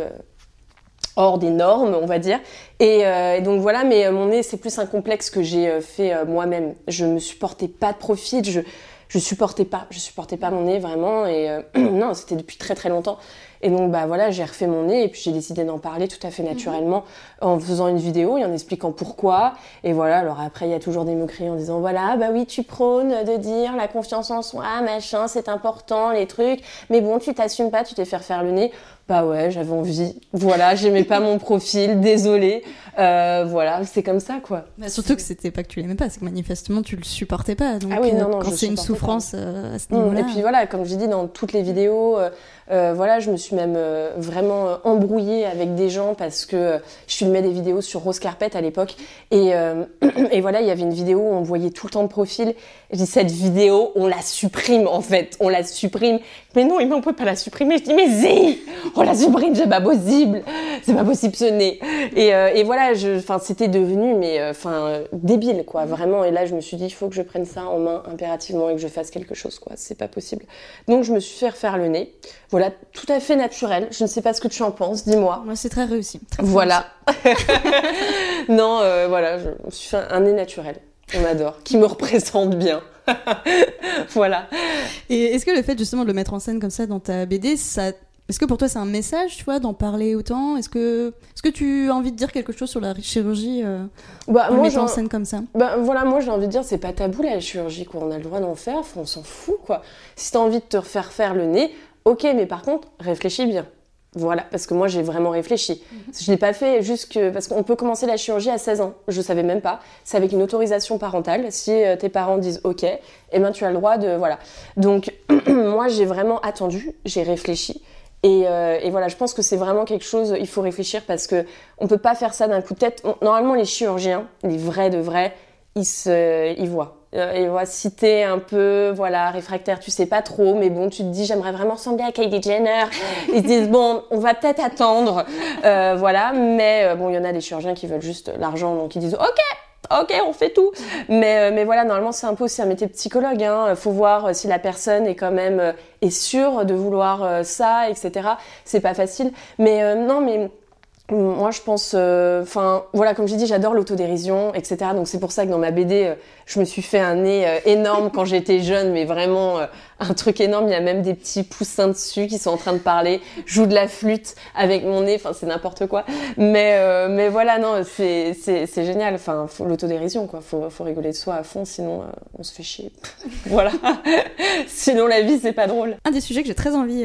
hors des normes, on va dire. Euh, et, donc voilà, mais euh, mon nez, c'est plus un complexe que j'ai euh, fait moi-même. Je me supportais pas de profil, je je supportais pas, je supportais pas mon nez vraiment. Et <clears throat> non, c'était depuis très très longtemps. Et donc, bah voilà, j'ai refait mon nez et puis j'ai décidé d'en parler tout à fait naturellement en faisant une vidéo et en expliquant pourquoi. Et voilà, alors après, il y a toujours des moqueries en disant, voilà, bah oui, tu prônes de dire la confiance en soi, machin, c'est important, les trucs. Mais bon, tu t'assumes pas, tu t'es fait faire le nez. Bah ouais, j'avais envie. Voilà, j'aimais pas mon profil, désolé. Euh, voilà, c'est comme ça, quoi. Bah, surtout que c'était pas que tu l'aimais pas, c'est que manifestement tu le supportais pas. Donc, ah oui, non, non, quand c'est une souffrance euh, à ce niveau-là. Et puis voilà, comme je dis dans toutes les vidéos, euh, voilà, je me suis même vraiment embrouillée avec des gens parce que je filmais des vidéos sur Rose Carpet à l'époque. Et, <clears throat> et voilà, il y avait une vidéo où on voyait tout le temps de profil. Je dis, cette vidéo, on la supprime en fait, on la supprime. Mais non, mais on peut pas la supprimer. Je dis, mais si Oh la supprime, c'est pas possible C'est pas possible ce nez Et, et voilà, enfin, c'était devenu, mais euh, enfin, débile, quoi, vraiment. Et là, je me suis dit, il faut que je prenne ça en main impérativement et que je fasse quelque chose, quoi. C'est pas possible. Donc, je me suis fait refaire le nez. Voilà, tout à fait naturel. Je ne sais pas ce que tu en penses, dis-moi. Moi, c'est très réussi. voilà. <laughs> non, euh, voilà, je me suis fait un nez naturel. On adore, qui me représente bien. <laughs> voilà. Et est-ce que le fait justement de le mettre en scène comme ça dans ta BD, ça est-ce que pour toi c'est un message, tu vois, d'en parler autant? Est-ce que, est-ce que tu as envie de dire quelque chose sur la chirurgie euh, bah, en mettant en scène comme ça? Bah, Voilà, moi j'ai envie de dire, c'est pas tabou la chirurgie, quoi. On a le droit d'en faire, on s'en fout, quoi. Si t'as envie de te refaire faire le nez, ok, mais par contre, réfléchis bien. Voilà, parce que moi j'ai vraiment réfléchi. Mhm. Je l'ai pas fait juste parce qu'on peut commencer la chirurgie à 16 ans. Je savais même pas. C'est avec une autorisation parentale. Si euh, tes parents disent OK, eh ben tu as le droit de voilà. Donc <clears throat> moi j'ai vraiment attendu, j'ai réfléchi. Et, euh, et, voilà, je pense que c'est vraiment quelque chose. Il faut réfléchir parce que on peut pas faire ça d'un coup de tête. normalement, les chirurgiens, les vrais de vrais, ils se, ils voient euh, et voilà, si t'es un peu voilà réfractaire, tu sais pas trop, mais bon, tu te dis j'aimerais vraiment ressembler à Kylie Jenner. Ils se disent bon, on va peut-être attendre, euh, voilà. Mais bon, il y en a des chirurgiens qui veulent juste l'argent, donc ils disent ok, ok, on fait tout. Mais, mais voilà, normalement, c'est un peu aussi un métier psychologue. Hein. Faut voir si la personne est quand même est sûre de vouloir ça, etc. C'est pas facile. Mais non, mais moi, je pense, enfin, voilà, comme j'ai dit, j'adore l'autodérision, etc. Donc c'est pour ça que dans ma BD, je me suis fait un nez euh, énorme quand j'étais jeune, mais vraiment euh, un truc énorme. Il y a même des petits poussins dessus qui sont en train de parler. Joue de la flûte avec mon nez. Enfin, c'est n'importe quoi. Mais, euh, mais voilà, non, c'est, c'est, génial. Enfin, faut l'autodérision, quoi. Faut, faut rigoler de soi à fond, sinon on se fait chier. <laughs> voilà. <laughs> sinon la vie, c'est pas drôle. Un des sujets que j'ai très envie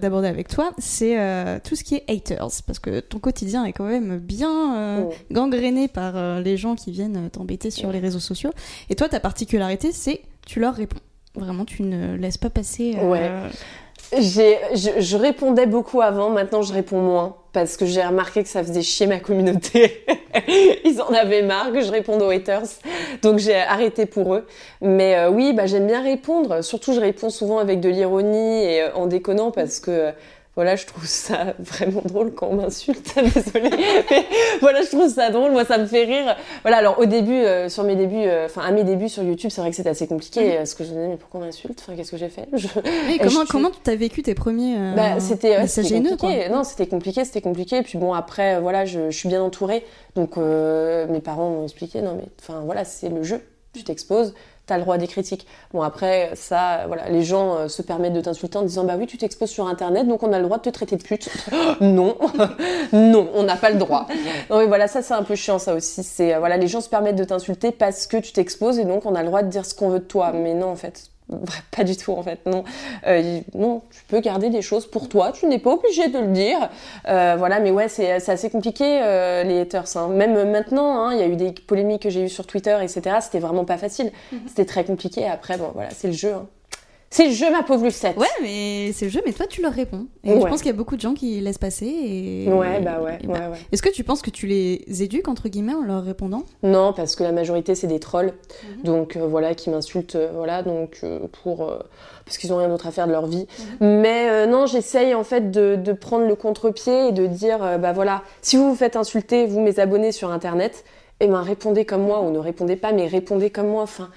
d'aborder avec toi, c'est tout ce qui est haters, parce que ton quotidien est quand même bien oh. gangréné par les gens qui viennent t'embêter sur les réseaux sociaux. Et toi, ta particularité, c'est tu leur réponds. Vraiment, tu ne laisses pas passer. Euh... Ouais. Je, je, répondais beaucoup avant, maintenant je réponds moins parce que j'ai remarqué que ça faisait chier ma communauté. <laughs> Ils en avaient marre que je réponde aux haters, donc j'ai arrêté pour eux. Mais euh, oui, bah, j'aime bien répondre. Surtout, je réponds souvent avec de l'ironie et euh, en déconnant parce que voilà, je trouve ça vraiment drôle quand on m'insulte. <laughs> Désolée. Mais voilà, je trouve ça drôle. Moi, ça me fait rire. Voilà, alors au début, euh, sur mes débuts, euh, enfin à mes débuts sur YouTube, c'est vrai que c'était assez compliqué. Mhm. Parce que je me disais, mais pourquoi on m'insulte? Enfin, qu'est-ce que j'ai fait? Comment, comment tu as vécu tes premiers euh, bah, C'était compliqué. Non, c'était compliqué, c'était compliqué. Et puis bon, après, voilà, je, je suis bien entourée. Donc mes parents m'ont expliqué, non mais, enfin voilà, c'est le jeu. Tu t'exposes t'as le droit des critiques. Bon après ça, voilà, les gens euh, se permettent de t'insulter en disant bah oui tu t'exposes sur internet donc on a le droit de te traiter de pute. <gasps> non, <laughs> non, on n'a pas le droit. Non mais voilà ça c'est un peu chiant ça aussi. C'est euh, voilà les gens se permettent de t'insulter parce que tu t'exposes et donc on a le droit de dire ce qu'on veut de toi. Mais non en fait Pas du tout en fait, non. Euh, non, tu peux garder des choses pour toi, tu n'es pas obligé de le dire. Euh, voilà, mais ouais, c'est assez compliqué euh, les haters. Hein. Même maintenant, hein, il y a eu des polémiques que j'ai eues sur Twitter, etc. C'était vraiment pas facile. Mhm. C'était très compliqué. Après, bon, voilà, c'est le jeu. Hein. C'est le jeu, ma pauvre Lucette. Ouais, mais c'est le jeu, mais toi, tu leur réponds. Et je pense qu'il y a beaucoup de gens qui laissent passer. Et... Ouais, bah ouais. Bah. ouais, Est-ce que tu penses que tu les éduques, entre guillemets, en leur répondant? Non, parce que la majorité, c'est des trolls. Mhm. Donc, euh, voilà, qui m'insultent, euh, voilà, donc, euh, pour. parce qu'ils ont rien d'autre à faire de leur vie. Mhm. Mais non, j'essaye, en fait, de, de prendre le contre-pied et de dire, bah voilà, si vous vous faites insulter, vous, mes abonnés sur Internet, eh ben, répondez comme moi, ou ne répondez pas, mais répondez comme moi. Enfin,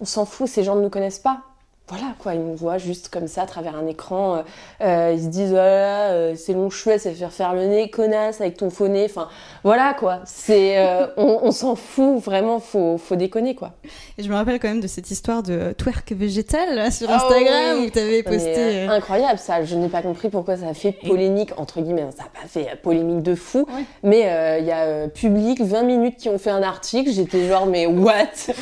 on s'en fout, ces gens ne nous connaissent pas voilà quoi, ils me voient juste comme ça à travers un écran. Euh, euh, ils se disent oh c'est long cheveux, c'est faire faire le nez, connasse avec ton faux nez. Enfin voilà quoi, c'est <laughs> on, s'en fout vraiment, faut faut déconner quoi. Et je me rappelle quand même de cette histoire de twerk végétal sur ah Instagram où tu avais posté. incroyable ça, je n'ai pas compris pourquoi ça a fait polémique entre guillemets, ça n'a pas fait polémique de fou, mais il y a public 20 minutes qui ont fait un article, j'étais genre mais what?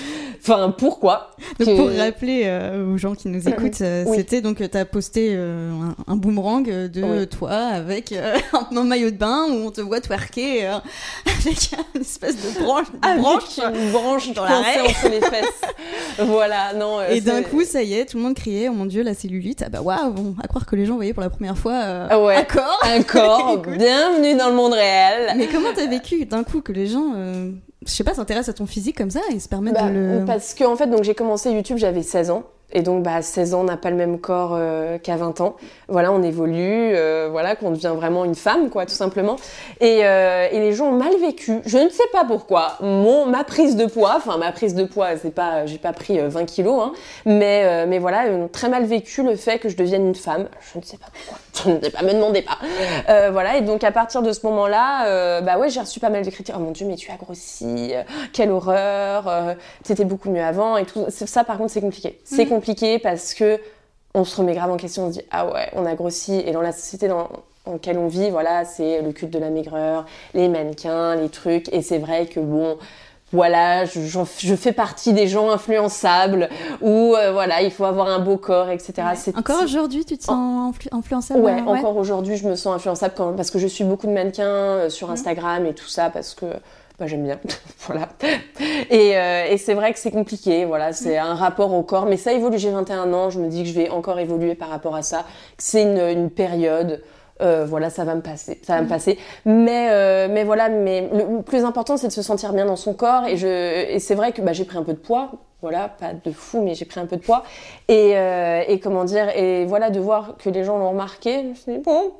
Enfin pourquoi? Donc pour rappeler aux gens qui nous écoutent, euh, c'était donc tu as posté euh, un, boomerang de toi avec euh, <laughs> un maillot de bain où on te voit twerker <laughs> avec une espèce de branche, avec branche, une branche dans la entre les fesses. voilà, non. Et d'un coup, ça y est, tout le monde criait "Oh mon dieu, la cellulite." Ah bah waouh, bon, à croire que les gens voyaient pour la première fois ah ouais. un corps. Un corps. <laughs> bienvenue dans le monde réel. Mais comment t'as vécu d'un coup que les gens je sais pas, s'intéressent à ton physique comme ça et se permettent bah, de le. Parce que en fait, donc j'ai commencé YouTube, j'avais 16 ans. Et donc, bah, 16 ans, n'a pas le même corps euh, qu'à 20 ans. Voilà, on évolue, euh, voilà, qu'on devient vraiment une femme, quoi, tout simplement. Et, euh, et, les gens ont mal vécu. Je ne sais pas pourquoi. Mon, ma prise de poids, enfin, ma prise de poids, c'est pas, j'ai pas pris 20 kilos, hein, mais, mais voilà, très mal vécu le fait que je devienne une femme. Je ne sais pas pourquoi. <laughs> Sais pas, me demandez pas. voilà, et donc à partir de ce moment-là, bah ouais, j'ai reçu pas mal de critiques. Oh mon dieu, mais tu as grossi, quelle horreur, c'était beaucoup mieux avant et tout. Ça, par contre, c'est compliqué. C'est compliqué mhm compliqué parce que on se remet grave en question, on se dit ah ouais, on a grossi et dans la société dans, laquelle on vit, voilà, c'est le culte de la maigreur, les mannequins, les trucs et c'est vrai que bon, voilà, je, je, fais partie des gens influençables où euh, voilà, il faut avoir un beau corps, etc. Encore aujourd'hui, tu te sens influençable Ouais, encore aujourd'hui, je me sens influençable quand, parce que je suis beaucoup de mannequins euh, sur Instagram et tout ça parce que bah, j'aime bien, <laughs> voilà. Et, euh, et c'est vrai que c'est compliqué, voilà, c'est un rapport au corps, mais ça évolue. J'ai 21 ans, je me dis que je vais encore évoluer par rapport à ça. C'est une, une période. Euh, voilà, ça va me passer, ça va me mm. passer. Mais, euh, mais voilà, mais le, plus important, c'est de se sentir bien dans son corps. Et, je, et c'est vrai que bah, j'ai pris un peu de poids, voilà, pas de fou, mais j'ai pris un peu de poids. Et, euh, et comment dire, et voilà, de voir que les gens l'ont remarqué, je me suis dit, bon,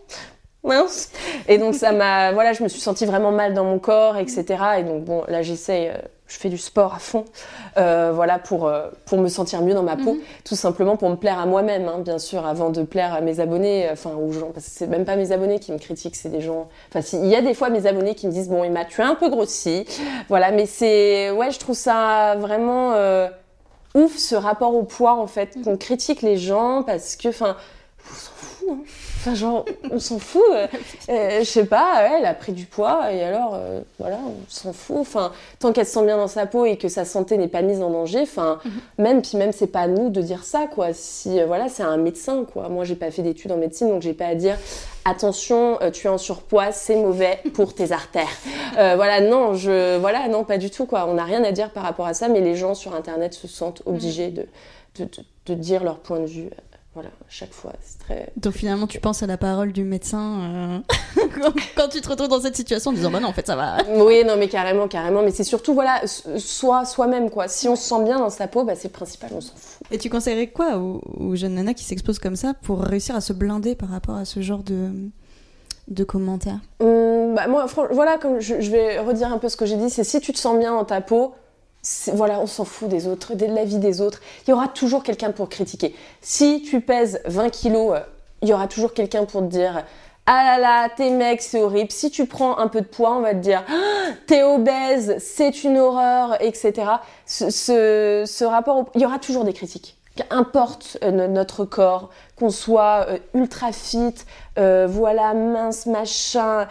mince. Et donc ça m'a, voilà, je me suis sentie vraiment mal dans mon corps, etc. Et donc bon, là j'essaye je fais du sport à fond, euh, voilà, pour, euh, pour me sentir mieux dans ma peau, mhm. tout simplement pour me plaire à moi-même, hein, bien sûr, avant de plaire à mes abonnés, euh, enfin aux gens, parce que c'est même pas mes abonnés qui me critiquent, c'est des gens, enfin il y a des fois mes abonnés qui me disent, bon Emma, tu es un peu grossi, voilà, mais c'est, ouais, je trouve ça vraiment ouf ce rapport au poids, en fait, qu'on critique les gens, parce que, enfin, on s'en fout, hein. Enfin, genre, on s'en fout. Euh, <laughs> euh, je sais pas, elle a pris du poids et alors, euh, voilà, on s'en fout. Enfin, tant qu'elle se sent bien dans sa peau et que sa santé n'est pas mise en danger, enfin, mhm. même, puis même, c'est pas à nous de dire ça, quoi. Si, voilà, c'est un médecin, quoi. Moi, j'ai pas fait d'études en médecine, donc j'ai pas à dire attention, tu es en surpoids, c'est mauvais pour tes <laughs> artères. voilà, non, je, voilà, non, pas du tout, quoi. On n'a rien à dire par rapport à ça, mais les gens sur Internet se sentent obligés mhm. de, de, de dire leur point de vue voilà, chaque fois, c'est très. Donc finalement, tu penses à la parole du médecin euh, <laughs> quand, tu te retrouves dans cette situation en disant bah non, en fait, ça va. Oui, non, mais carrément, carrément. Mais c'est surtout, voilà, soit soi-même, quoi. Si on se sent bien dans sa peau, bah, c'est le principal, on s'en fout. Et tu conseillerais quoi aux, jeunes nanas qui s'exposent comme ça pour réussir à se blinder par rapport à ce genre de, de commentaires? Hum, bah, Moi, voilà, comme je, je vais redire un peu ce que j'ai dit, c'est si tu te sens bien dans ta peau, voilà, on s'en fout des autres, de la vie des autres. Il y aura toujours quelqu'un pour critiquer. Si tu pèses 20 kilos, euh, il y aura toujours quelqu'un pour te dire ah là là, t'es mec, c'est horrible. Si tu prends un peu de poids, on va te dire ah, t'es obèse, c'est une horreur, etc. Ce, rapport, il y aura toujours des critiques. Qu'importe euh, notre corps, qu'on soit euh, ultra fit, voilà, mince, machin,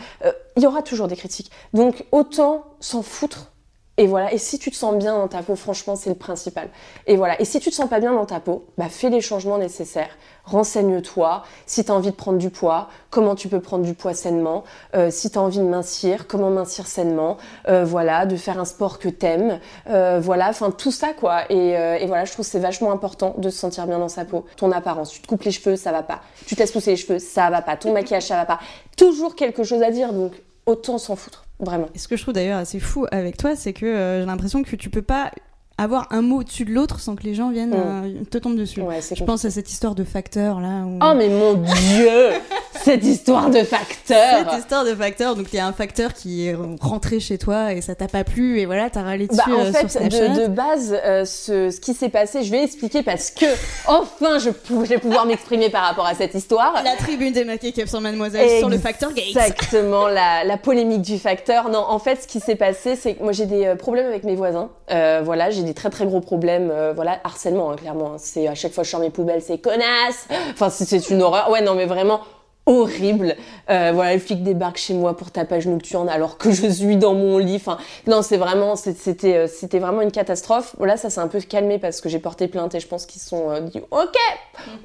il y aura toujours des critiques. Donc autant s'en foutre et voilà, et si tu te sens bien dans ta peau, franchement, c'est le principal. Et voilà, et si tu te sens pas bien dans ta peau, bah fais les changements nécessaires. Renseigne-toi. Si tu as envie de prendre du poids, comment tu peux prendre du poids sainement. Euh, si tu as envie de mincir, comment mincir sainement. Euh, voilà, de faire un sport que t'aimes. Euh, voilà, enfin tout ça quoi. Et, voilà, je trouve c'est vachement important de se sentir bien dans sa peau. Ton apparence, tu te coupes les cheveux, ça va pas. Tu te pousser les cheveux, ça va pas. Ton maquillage, ça va pas. Toujours quelque chose à dire, donc autant s'en foutre. Vraiment. Et ce que je trouve d'ailleurs assez fou avec toi, c'est que euh, j'ai l'impression que tu peux pas avoir un mot au-dessus de l'autre sans que les gens viennent mm. euh, te tomber dessus. je pense à cette histoire de facteur là. Oh mais mon dieu <laughs> Cette histoire de facteur Cette histoire de facteur, donc il y a un facteur qui est rentré chez toi et ça t'a pas plu et voilà, t'as râlé dessus. Bah, en euh, fait, de, de, base, euh, ce, ce, qui s'est passé, je vais expliquer parce que enfin je, vais pouvoir m'exprimer par rapport à cette histoire. La tribune des maquillés sans mademoiselle sur le facteur Gates. Exactement, la, la, polémique du facteur. Non, en fait, ce qui s'est passé, c'est que moi j'ai des problèmes avec mes voisins. voilà, j'ai très très gros problèmes, euh, voilà, harcèlement, hein, clairement. C'est à chaque fois je sors mes poubelles, c'est connasse. Enfin, c'est une horreur. Ouais, non, mais vraiment horrible. Euh, voilà, le flic débarque chez moi pour tapage nocturne alors que je suis dans mon lit. Enfin, non, c'est vraiment, c'était, euh, c'était vraiment une catastrophe. Voilà, ça s'est un peu calmé parce que j'ai porté plainte et je pense qu'ils sont euh, dit, ok,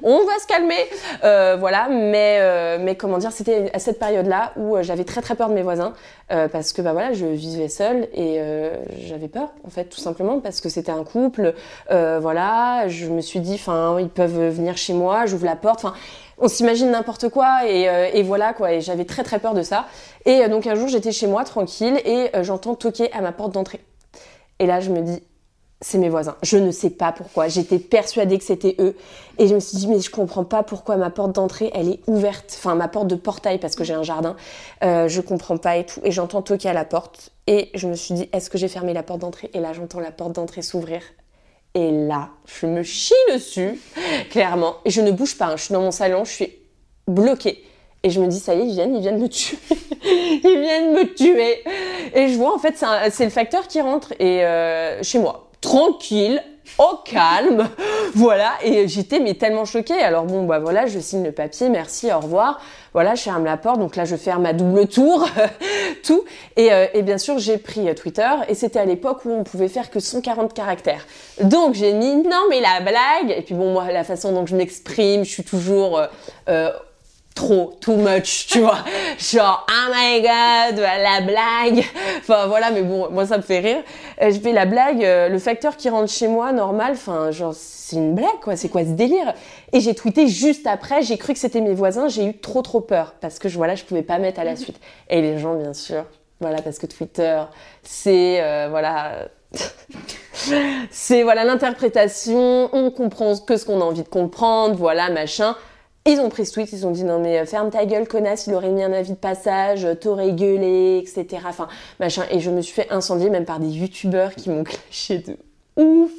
on va se calmer. Euh, voilà, mais, euh, mais comment dire, c'était à cette période-là où j'avais très très peur de mes voisins parce que bah voilà, je vivais seule et j'avais peur en fait, tout simplement parce que c'était un couple. voilà, je me suis dit, enfin, ils peuvent venir chez moi, j'ouvre la porte. Enfin, on s'imagine n'importe quoi et, euh, et, voilà quoi. Et j'avais très très peur de ça. Et euh, donc un jour j'étais chez moi tranquille et euh, j'entends toquer à ma porte d'entrée. Et là je me dis c'est mes voisins. Je ne sais pas pourquoi. J'étais persuadée que c'était eux. Et je me suis dit, mais je comprends pas pourquoi ma porte d'entrée, elle est ouverte. Enfin, ma porte de portail, parce que j'ai un jardin. Je comprends pas et tout. Et j'entends toquer à la porte. Et je me suis dit, est-ce que j'ai fermé la porte d'entrée? Et là, j'entends la porte d'entrée s'ouvrir. Et là, je me chie dessus, clairement. Et je ne bouge pas. Hein. Je suis dans mon salon, je suis bloquée. Et je me dis, ça y est, ils viennent, ils viennent me tuer. <laughs> ils viennent me tuer. Et je vois, en fait, c'est le facteur qui rentre et euh, chez moi. Tranquille, au calme, <laughs> voilà. Et j'étais mais tellement choquée. Alors bon, bah voilà, je signe le papier, merci, au revoir. Voilà, je ferme la porte. Donc là, je ferme ma double tour, <laughs> tout. Et, euh, et, bien sûr, j'ai pris euh, Twitter. Et c'était à l'époque où on pouvait faire que 140 caractères. Donc j'ai mis non mais la blague. Et puis bon, moi, la façon dont je m'exprime, je suis toujours euh, trop, too much, tu vois. <laughs> Genre, oh my god, la blague. Enfin, voilà, mais bon, moi, ça me fait rire. Euh, je fais la blague, euh, le facteur qui rentre chez moi, normal, enfin, genre, c'est une blague, quoi. C'est quoi ce délire? Et j'ai tweeté juste après, j'ai cru que c'était mes voisins, j'ai eu trop, trop peur. Parce que, voilà, je pouvais pas mettre à la <laughs> suite. Et les gens, bien sûr, voilà, parce que Twitter, c'est, euh, voilà, <laughs> c'est, voilà, l'interprétation, on comprend que ce qu'on a envie de comprendre, voilà, machin. Ils ont pris ce tweet, ils ont dit non mais euh, ferme ta gueule connasse, il aurait mis un avis de passage, euh, t'aurais gueulé, etc. Enfin machin. Et je me suis fait incendier même par des youtubeurs qui m'ont <laughs> clashé de ouf,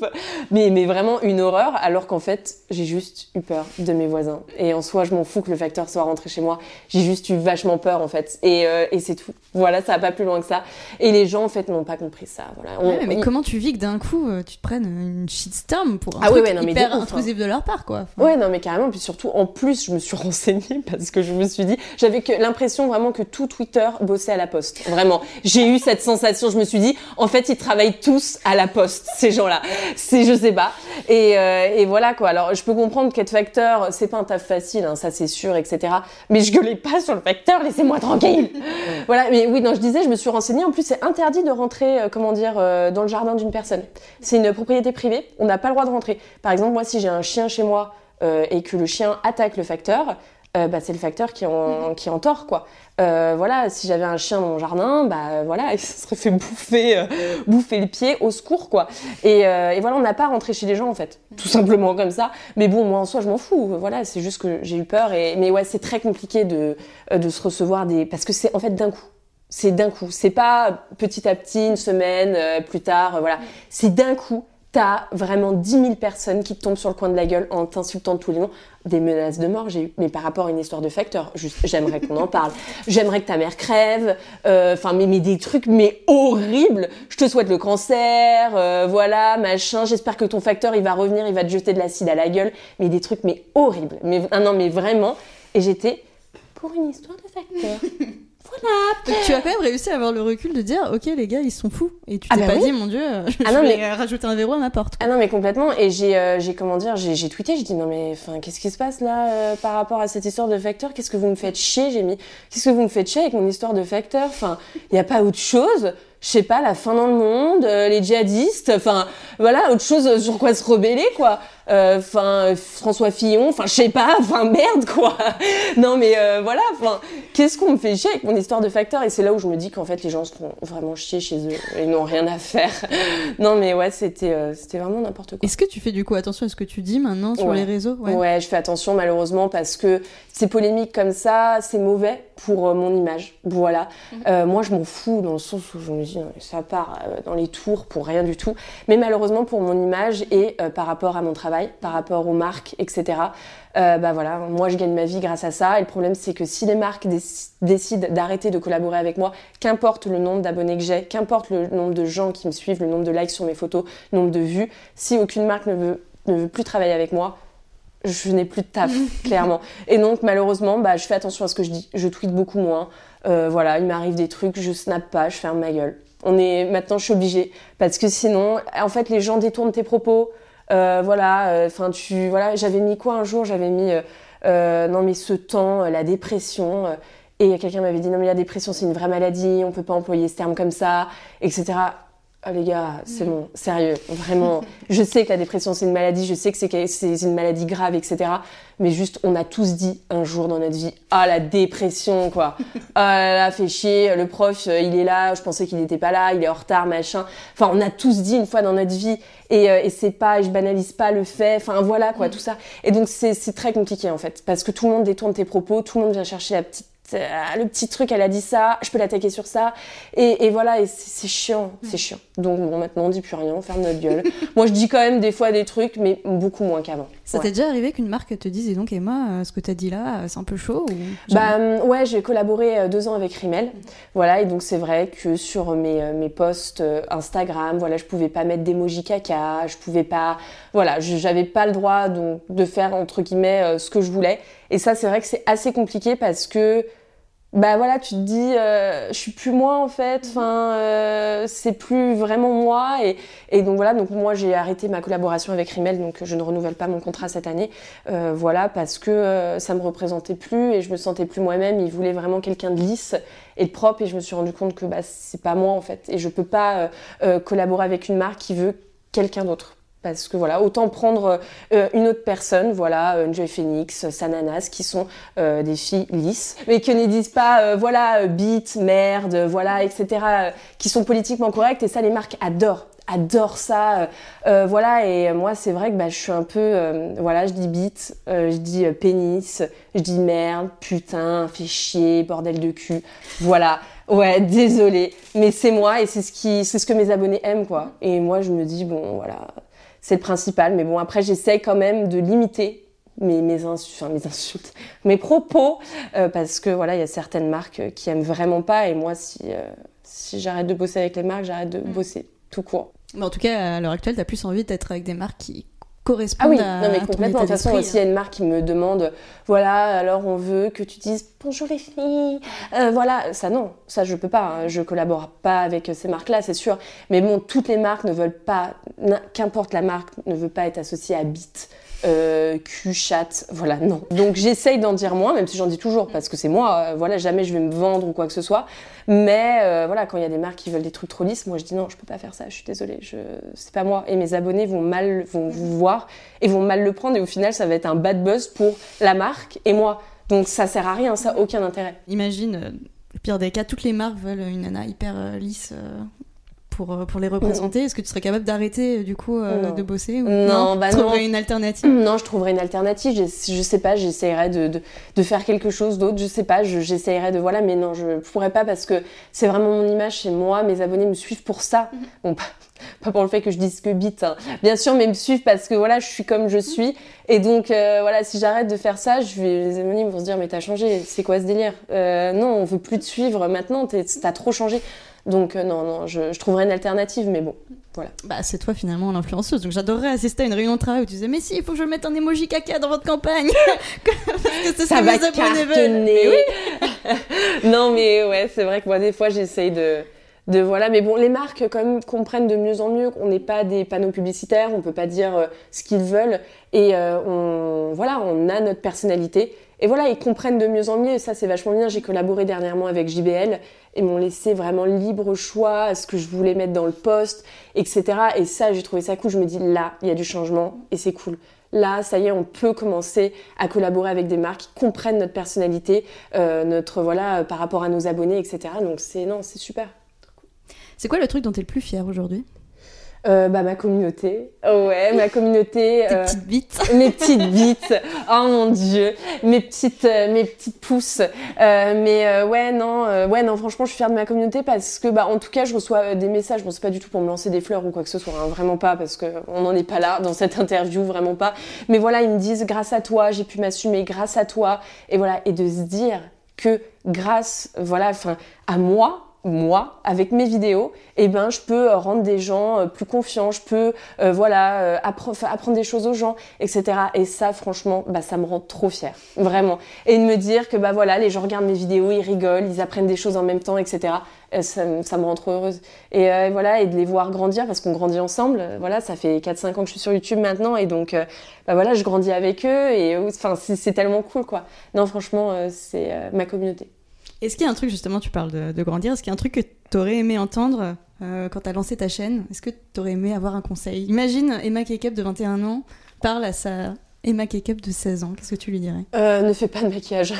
mais, mais vraiment une horreur, alors qu'en fait, j'ai juste eu peur de mes voisins. Et en soi, je m'en fous que le facteur soit rentré chez moi. J'ai juste eu vachement peur, en fait. Et, euh, et c'est tout. Voilà, ça va pas plus loin que ça. Et les gens, en fait, n'ont pas compris ça. Voilà. mais comment tu vis que d'un coup, euh, tu te prennes une shitstorm pour un ah, truc ouais, non, hyper mais intrusif de leur part, quoi. Ouais, non, mais carrément. Puis surtout, en plus, je me suis <laughs> renseignée parce que je me suis dit, j'avais l'impression vraiment que tout Twitter bossait à la poste. Vraiment. J'ai eu cette sensation. Je me suis dit, en fait, ils travaillent tous à la poste, ces gens là c'est, je sais pas. Et, euh, et, voilà quoi. Alors, je peux comprendre qu'être facteur, c'est pas un taf facile, hein, ça c'est sûr, etc. Mais je gueulais pas sur le facteur, laissez-moi tranquille. <laughs> voilà. Mais oui, non, je disais, je me suis renseignée. En plus, c'est interdit de rentrer, euh, comment dire, euh, dans le jardin d'une personne. C'est une propriété privée. On n'a pas le droit de rentrer. Par exemple, moi, si j'ai un chien chez moi et que le chien attaque le facteur, bah, c'est le facteur qui en, qui en tort, quoi. Euh, voilà, si j'avais un chien dans mon jardin, bah voilà, <laughs> il se serait fait bouffer, euh, bouffer le pied, au secours quoi. Et, euh, et voilà, on n'a pas rentré chez les gens en fait, tout simplement comme ça. Mais bon, moi en soi, je m'en fous. Voilà, c'est juste que j'ai eu peur. Et mais ouais, c'est très compliqué de de se recevoir des, parce que c'est en fait d'un coup. C'est d'un coup. C'est pas petit à petit, une semaine plus tard. voilà, c'est d'un coup t'as vraiment 10 000 personnes qui te tombent sur le coin de la gueule en t'insultant tous les noms. Des menaces de mort, j'ai eu. Mais par rapport à une histoire de facteur, j'aimerais qu'on en parle. <laughs> J'aimerais que ta mère crève. Euh, enfin, mais, mais, des trucs, mais horribles. Je te souhaite le cancer, euh, voilà, machin. J'espère que ton facteur, il va revenir, il va te jeter de l'acide à la gueule. Mais des trucs, mais horribles. Mais, ah non, mais vraiment. Et j'étais pour une histoire de facteur. <laughs> Tu as quand même réussi à avoir le recul de dire, ok, les gars, ils sont fous. Et tu ah t'es bah pas dit, mon dieu, <laughs> je ah vais rajouter un verrou à ma porte. Ah non, mais complètement. Et j'ai, euh, j'ai comment dire, j'ai, j'ai tweeté, j'ai dit, non mais, enfin, qu'est-ce qui se passe là euh, par rapport à cette histoire de facteur? Qu'est-ce que vous me faites chier? J'ai mis, qu'est-ce que vous me faites chier avec mon histoire de facteur? Enfin, il n'y a pas autre chose je sais pas, la fin dans le monde, euh, les djihadistes, enfin voilà, autre chose sur quoi se rebeller quoi. Euh, enfin François Fillon, enfin je sais pas, <laughs> enfin merde quoi. non mais euh, voilà, enfin qu'est-ce qu'on me fait chier avec mon histoire de facteur? Et c'est là où je me dis qu'en fait les gens se font vraiment chier chez eux et n'ont rien à faire. <laughs> non mais ouais, c'était c'était vraiment n'importe quoi. Est-ce que tu fais du coup attention à ce que tu dis maintenant sur les réseaux? Ouais. ouais. je fais attention malheureusement parce que ces polémiques comme ça, c'est mauvais pour mon image. Voilà. Mhm. moi je m'en fous dans le sens où je me dis ça part dans les tours pour rien du tout, mais malheureusement pour mon image et par rapport à mon travail par rapport aux marques, etc. Euh, bah voilà, moi je gagne ma vie grâce à ça. Et le problème c'est que si les marques décident d'arrêter de collaborer avec moi, qu'importe le nombre d'abonnés que j'ai, qu'importe le nombre de gens qui me suivent, le nombre de likes sur mes photos, le nombre de vues, si aucune marque ne veut, ne veut plus travailler avec moi, je n'ai plus de taf, <laughs> clairement. Et donc malheureusement, bah, je fais attention à ce que je dis. Je tweete beaucoup moins. Euh, voilà, il m'arrive des trucs, je snap pas, je ferme ma gueule. On est maintenant, je suis obligée parce que sinon, en fait, les gens détournent tes propos. Euh, voilà, euh, enfin tu, voilà, j'avais mis quoi un jour? J'avais mis euh, non mais ce temps, la dépression. et quelqu'un m'avait dit non mais la dépression c'est une vraie maladie, on peut pas employer ce terme comme ça, etc. Ah les gars, c'est mm. bon, sérieux, vraiment. <laughs> Je sais que la dépression c'est une maladie, je sais que c'est une maladie grave, etc. Mais juste, on a tous dit un jour dans notre vie, ah la dépression quoi, ah là là, fait chier, le prof il est là, je pensais qu'il n'était pas là, il est en retard, machin. Enfin, on a tous dit une fois dans notre vie, et, euh, et c'est pas, je banalise pas le fait, enfin voilà quoi, mm. tout ça. Et donc c'est très compliqué en fait, parce que tout le monde détourne tes propos, tout le monde vient chercher la petite le petit truc, elle a dit ça, je peux l'attaquer sur ça. Et, voilà, et c'est chiant, c'est chiant. Donc bon, maintenant on dit plus rien, on ferme notre gueule. <laughs> Moi je dis quand même des fois des trucs, mais beaucoup moins qu'avant. Ça t'est déjà arrivé qu'une marque te dise, et donc Emma, euh, ce que t'as dit là, euh, c'est un peu chaud Bah euh, ouais, j'ai collaboré deux ans avec Rimmel. Voilà, et donc c'est vrai que sur mes, mes posts Instagram, voilà, je pouvais pas mettre d'emoji caca, je pouvais pas, voilà, j'avais pas le droit donc, de faire entre guillemets ce que je voulais. Et ça, c'est vrai que c'est assez compliqué parce que bah voilà, tu te dis, euh, je suis plus moi en fait, mhm. enfin, euh, c'est plus vraiment moi. Et, et, donc voilà, donc moi j'ai arrêté ma collaboration avec Rimmel, donc je ne renouvelle pas mon contrat cette année. Euh, voilà, parce que euh, ça me représentait plus et je me sentais plus moi-même. Il voulait vraiment quelqu'un de lisse et de propre et je me suis rendu compte que bah, c'est pas moi en fait. Et je peux pas collaborer avec une marque qui veut quelqu'un d'autre parce que voilà, autant prendre euh, une autre personne, voilà, Joy Phoenix, Sananas, qui sont euh, des filles lisses, mais qui ne disent pas, euh, voilà, bite, merde, voilà, etc., qui sont politiquement correctes, et ça, les marques adorent adorent ça voilà et moi c'est vrai que bah, je suis un peu voilà je dis bite je dis pénis je dis merde putain fais chier bordel de cul voilà ouais désolé mais c'est moi et c'est ce qui c'est ce que mes abonnés aiment quoi et moi je me dis bon voilà c'est le principal. Mais bon, après, j'essaie quand même de limiter mes, mes, enfin, mes insultes, <laughs> mes propos, euh, parce que voilà, il y a certaines marques qui aiment vraiment pas. Et moi, si, euh, si j'arrête de bosser avec les marques, j'arrête de mm. bosser tout court. Mais en tout cas, à l'heure actuelle, tu as plus envie d'être avec des marques qui ah oui, non mais complètement. De toute façon, s'il y a une marque qui me demande, voilà, alors on veut que tu dises bonjour les filles, euh, voilà, ça non, ça je peux pas. Hein. Je collabore pas avec ces marques-là, c'est sûr. Mais bon, toutes les marques ne veulent pas, qu'importe la marque, ne veut pas être associée à Bit euh, cul, chat, voilà, non. Donc j'essaye d'en dire moins, même si j'en dis toujours, parce que c'est moi, euh, voilà, jamais je vais me vendre ou quoi que ce soit. Mais euh, voilà, quand il y a des marques qui veulent des trucs trop lisses, moi je dis non, je peux pas faire ça, je suis désolée, c'est pas moi. Et mes abonnés vont mal, vont vous voir et vont mal le prendre, et au final, ça va être un bad buzz pour la marque et moi. Donc ça sert à rien, ça a aucun intérêt. Imagine, le pire des cas, toutes les marques veulent une nana hyper lisse pour, euh, pour les représenter. Est-ce que tu serais capable d'arrêter euh, du coup euh, de bosser ou non, bah tu trouverais une alternative? Non, je trouverais une alternative. Je, je sais pas, j'essayerais de, de, de, faire quelque chose d'autre. Je sais pas, j'essayerais de voilà, mais non, je pourrais pas parce que c'est vraiment mon image chez moi. Mes abonnés me suivent pour ça. Mhm. Bon, pas, pas, pour le fait que je dise que bite, hein. bien sûr, mais me suivent parce que voilà, je suis comme je suis. Et donc voilà, si j'arrête de faire ça, je vais, les abonnés vont se dire mais t'as changé, c'est quoi ce délire? Non, on veut plus te suivre maintenant, t'as trop changé. Donc euh, non, non, je, je, trouverais une alternative, mais bon, voilà. Bah c'est toi finalement l'influenceuse, donc j'adorerais assister à une réunion de travail où tu disais mais si, il faut que je mette un emoji caca dans votre campagne, <laughs> parce que ça va cartonner. Oui. <laughs> non mais ouais, c'est vrai que moi des fois j'essaye de de voilà mais bon les marques quand même comprennent de mieux en mieux qu'on n'est pas des panneaux publicitaires on peut pas dire euh, ce qu'ils veulent et euh, on voilà on a notre personnalité et voilà ils comprennent de mieux en mieux. Et ça c'est vachement bien. J'ai collaboré dernièrement avec JBL et m'ont laissé vraiment libre choix à ce que je voulais mettre dans le poste etc et ça j'ai trouvé ça cool. Je me dis là il y a du changement et c'est cool. Là, ça y est, on peut commencer à collaborer avec des marques qui comprennent notre personnalité, euh, notre voilà, par rapport à nos abonnés, etc. Donc c'est non, c'est super. C'est quoi le truc dont tu es le plus fier aujourd'hui? Euh, bah, ma communauté. ouais, ma communauté. <laughs> Tes euh, petites bites. <laughs> mes petites bites. Oh mon dieu. Mes petites, euh, mes petites pousses. mais ouais, non, ouais, non, franchement, je suis fière de ma communauté parce que, bah, en tout cas, je reçois des messages. Bon, c'est pas du tout pour me lancer des fleurs ou quoi que ce soit. Hein, vraiment pas parce que on n'en est pas là dans cette interview, vraiment pas. Mais voilà, ils me disent, grâce à toi, j'ai pu m'assumer, grâce à toi. Et voilà, et de se dire que grâce, voilà, enfin, à moi, moi, avec mes vidéos, eh ben, je peux euh, rendre des gens euh, plus confiants, je peux, euh, voilà, apprendre des choses aux gens, etc. Et ça, franchement, bah, ça me rend trop fière, vraiment. Et de me dire que, bah voilà, les gens regardent mes vidéos, ils rigolent, ils apprennent des choses en même temps, etc. Ça, ça me rend trop heureuse. Et voilà, et de les voir grandir, parce qu'on grandit ensemble. Voilà, ça fait 4-5 ans que je suis sur YouTube maintenant, et donc, bah voilà, je grandis avec eux, et enfin, c'est tellement cool, quoi. Non, franchement, c'est ma communauté. Est-ce qu'il y a un truc, justement, tu parles de, grandir, est-ce qu'il y a un truc que tu aurais aimé entendre euh, quand tu as lancé ta chaîne? Est-ce que tu aurais aimé avoir un conseil? Imagine Emma Kekep de 21 ans parle à sa Emma Kekep de 16 ans. Qu'est-ce que tu lui dirais? Euh, Ne fais pas de maquillage.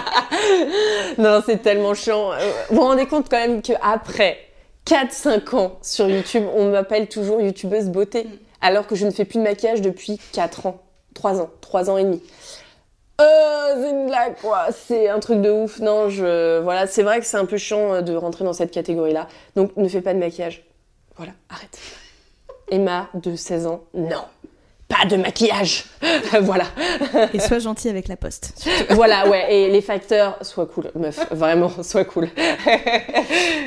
<laughs> non, c'est tellement chiant. Euh, vous vous rendez compte quand même qu'après 4-5 ans sur YouTube, on m'appelle toujours youtubeuse beauté, mm. alors que je ne fais plus de maquillage depuis 4 ans, 3 ans, 3 ans et demi. Euh, c'est une blague quoi, c'est un truc de ouf. Non, je voilà, c'est vrai que c'est un peu chiant de rentrer dans cette catégorie-là. Donc ne fais pas de maquillage. Voilà, arrête. Emma de 16 ans, non. Pas de maquillage. <laughs> voilà. Et sois gentil avec la poste. <laughs> voilà, ouais. Et les facteurs, sois cool, meuf. Vraiment, sois cool.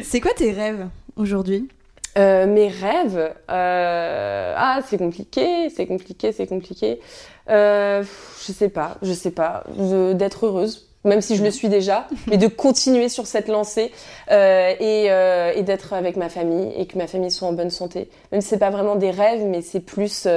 c'est quoi tes rêves aujourd'hui? Euh, mes rêves, euh, ah c'est compliqué, c'est compliqué, c'est compliqué. Euh, je sais pas, je sais pas, d'être heureuse, même si je le suis déjà, <laughs> mais de continuer sur cette lancée et, et d'être avec ma famille et que ma famille soit en bonne santé. Même si c'est pas vraiment des rêves, mais c'est plus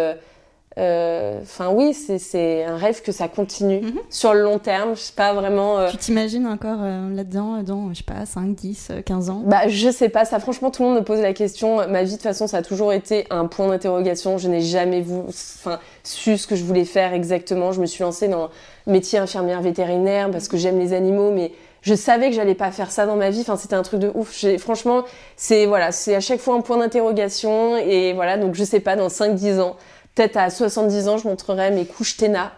euh, enfin oui, c'est un rêve que ça continue mhm. sur le long terme. Je sais pas vraiment. Euh, tu t'imagines encore euh, là-dedans dans, je sais pas, 5, 10, 15 ans? Bah je sais pas, ça franchement tout le monde me pose la question. Ma vie de toute façon ça a toujours été un point d'interrogation. Je n'ai jamais enfin, su ce que je voulais faire exactement. Je me suis lancée dans métier infirmière vétérinaire parce que j'aime les animaux mais je savais que j'allais pas faire ça dans ma vie. Enfin, c'était un truc de ouf. Franchement, c'est voilà, c'est à chaque fois un point d'interrogation. Et voilà, donc je sais pas, dans 5-10 ans, Peut-être à 70 ans, je montrerai mes couches TENA.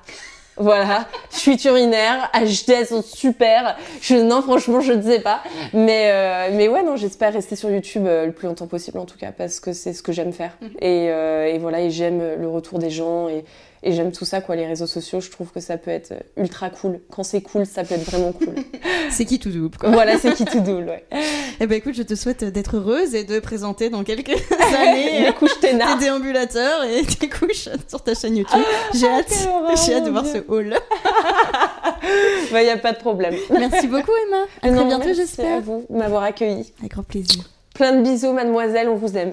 Voilà, je suis urinaire, HD, sont super. Je, non, franchement, je ne sais pas. Mais, euh, mais ouais, non, j'espère rester sur YouTube euh, le plus longtemps possible, en tout cas, parce que c'est ce que j'aime faire. Mhm. Et, euh, et, voilà, et j'aime le retour des gens. Et, et j'aime tout ça, quoi, les réseaux sociaux. Je trouve que ça peut être ultra cool. Quand c'est cool, ça peut être vraiment cool. <laughs> c'est qui tout double, quoi. Voilà, c'est qui tout double, ouais. <laughs> Eh ben écoute, je te souhaite d'être heureuse et de présenter dans quelques <laughs> années les couches tes déambulateurs et tes couches sur ta chaîne YouTube. J'ai ah, hâte, j'ai hâte de voir ce haul. Il n'y a pas de problème. Merci beaucoup, Emma. À très bientôt, j'espère. à vous de m'avoir accueilli. Avec grand plaisir. Plein de bisous, mademoiselle, on vous aime.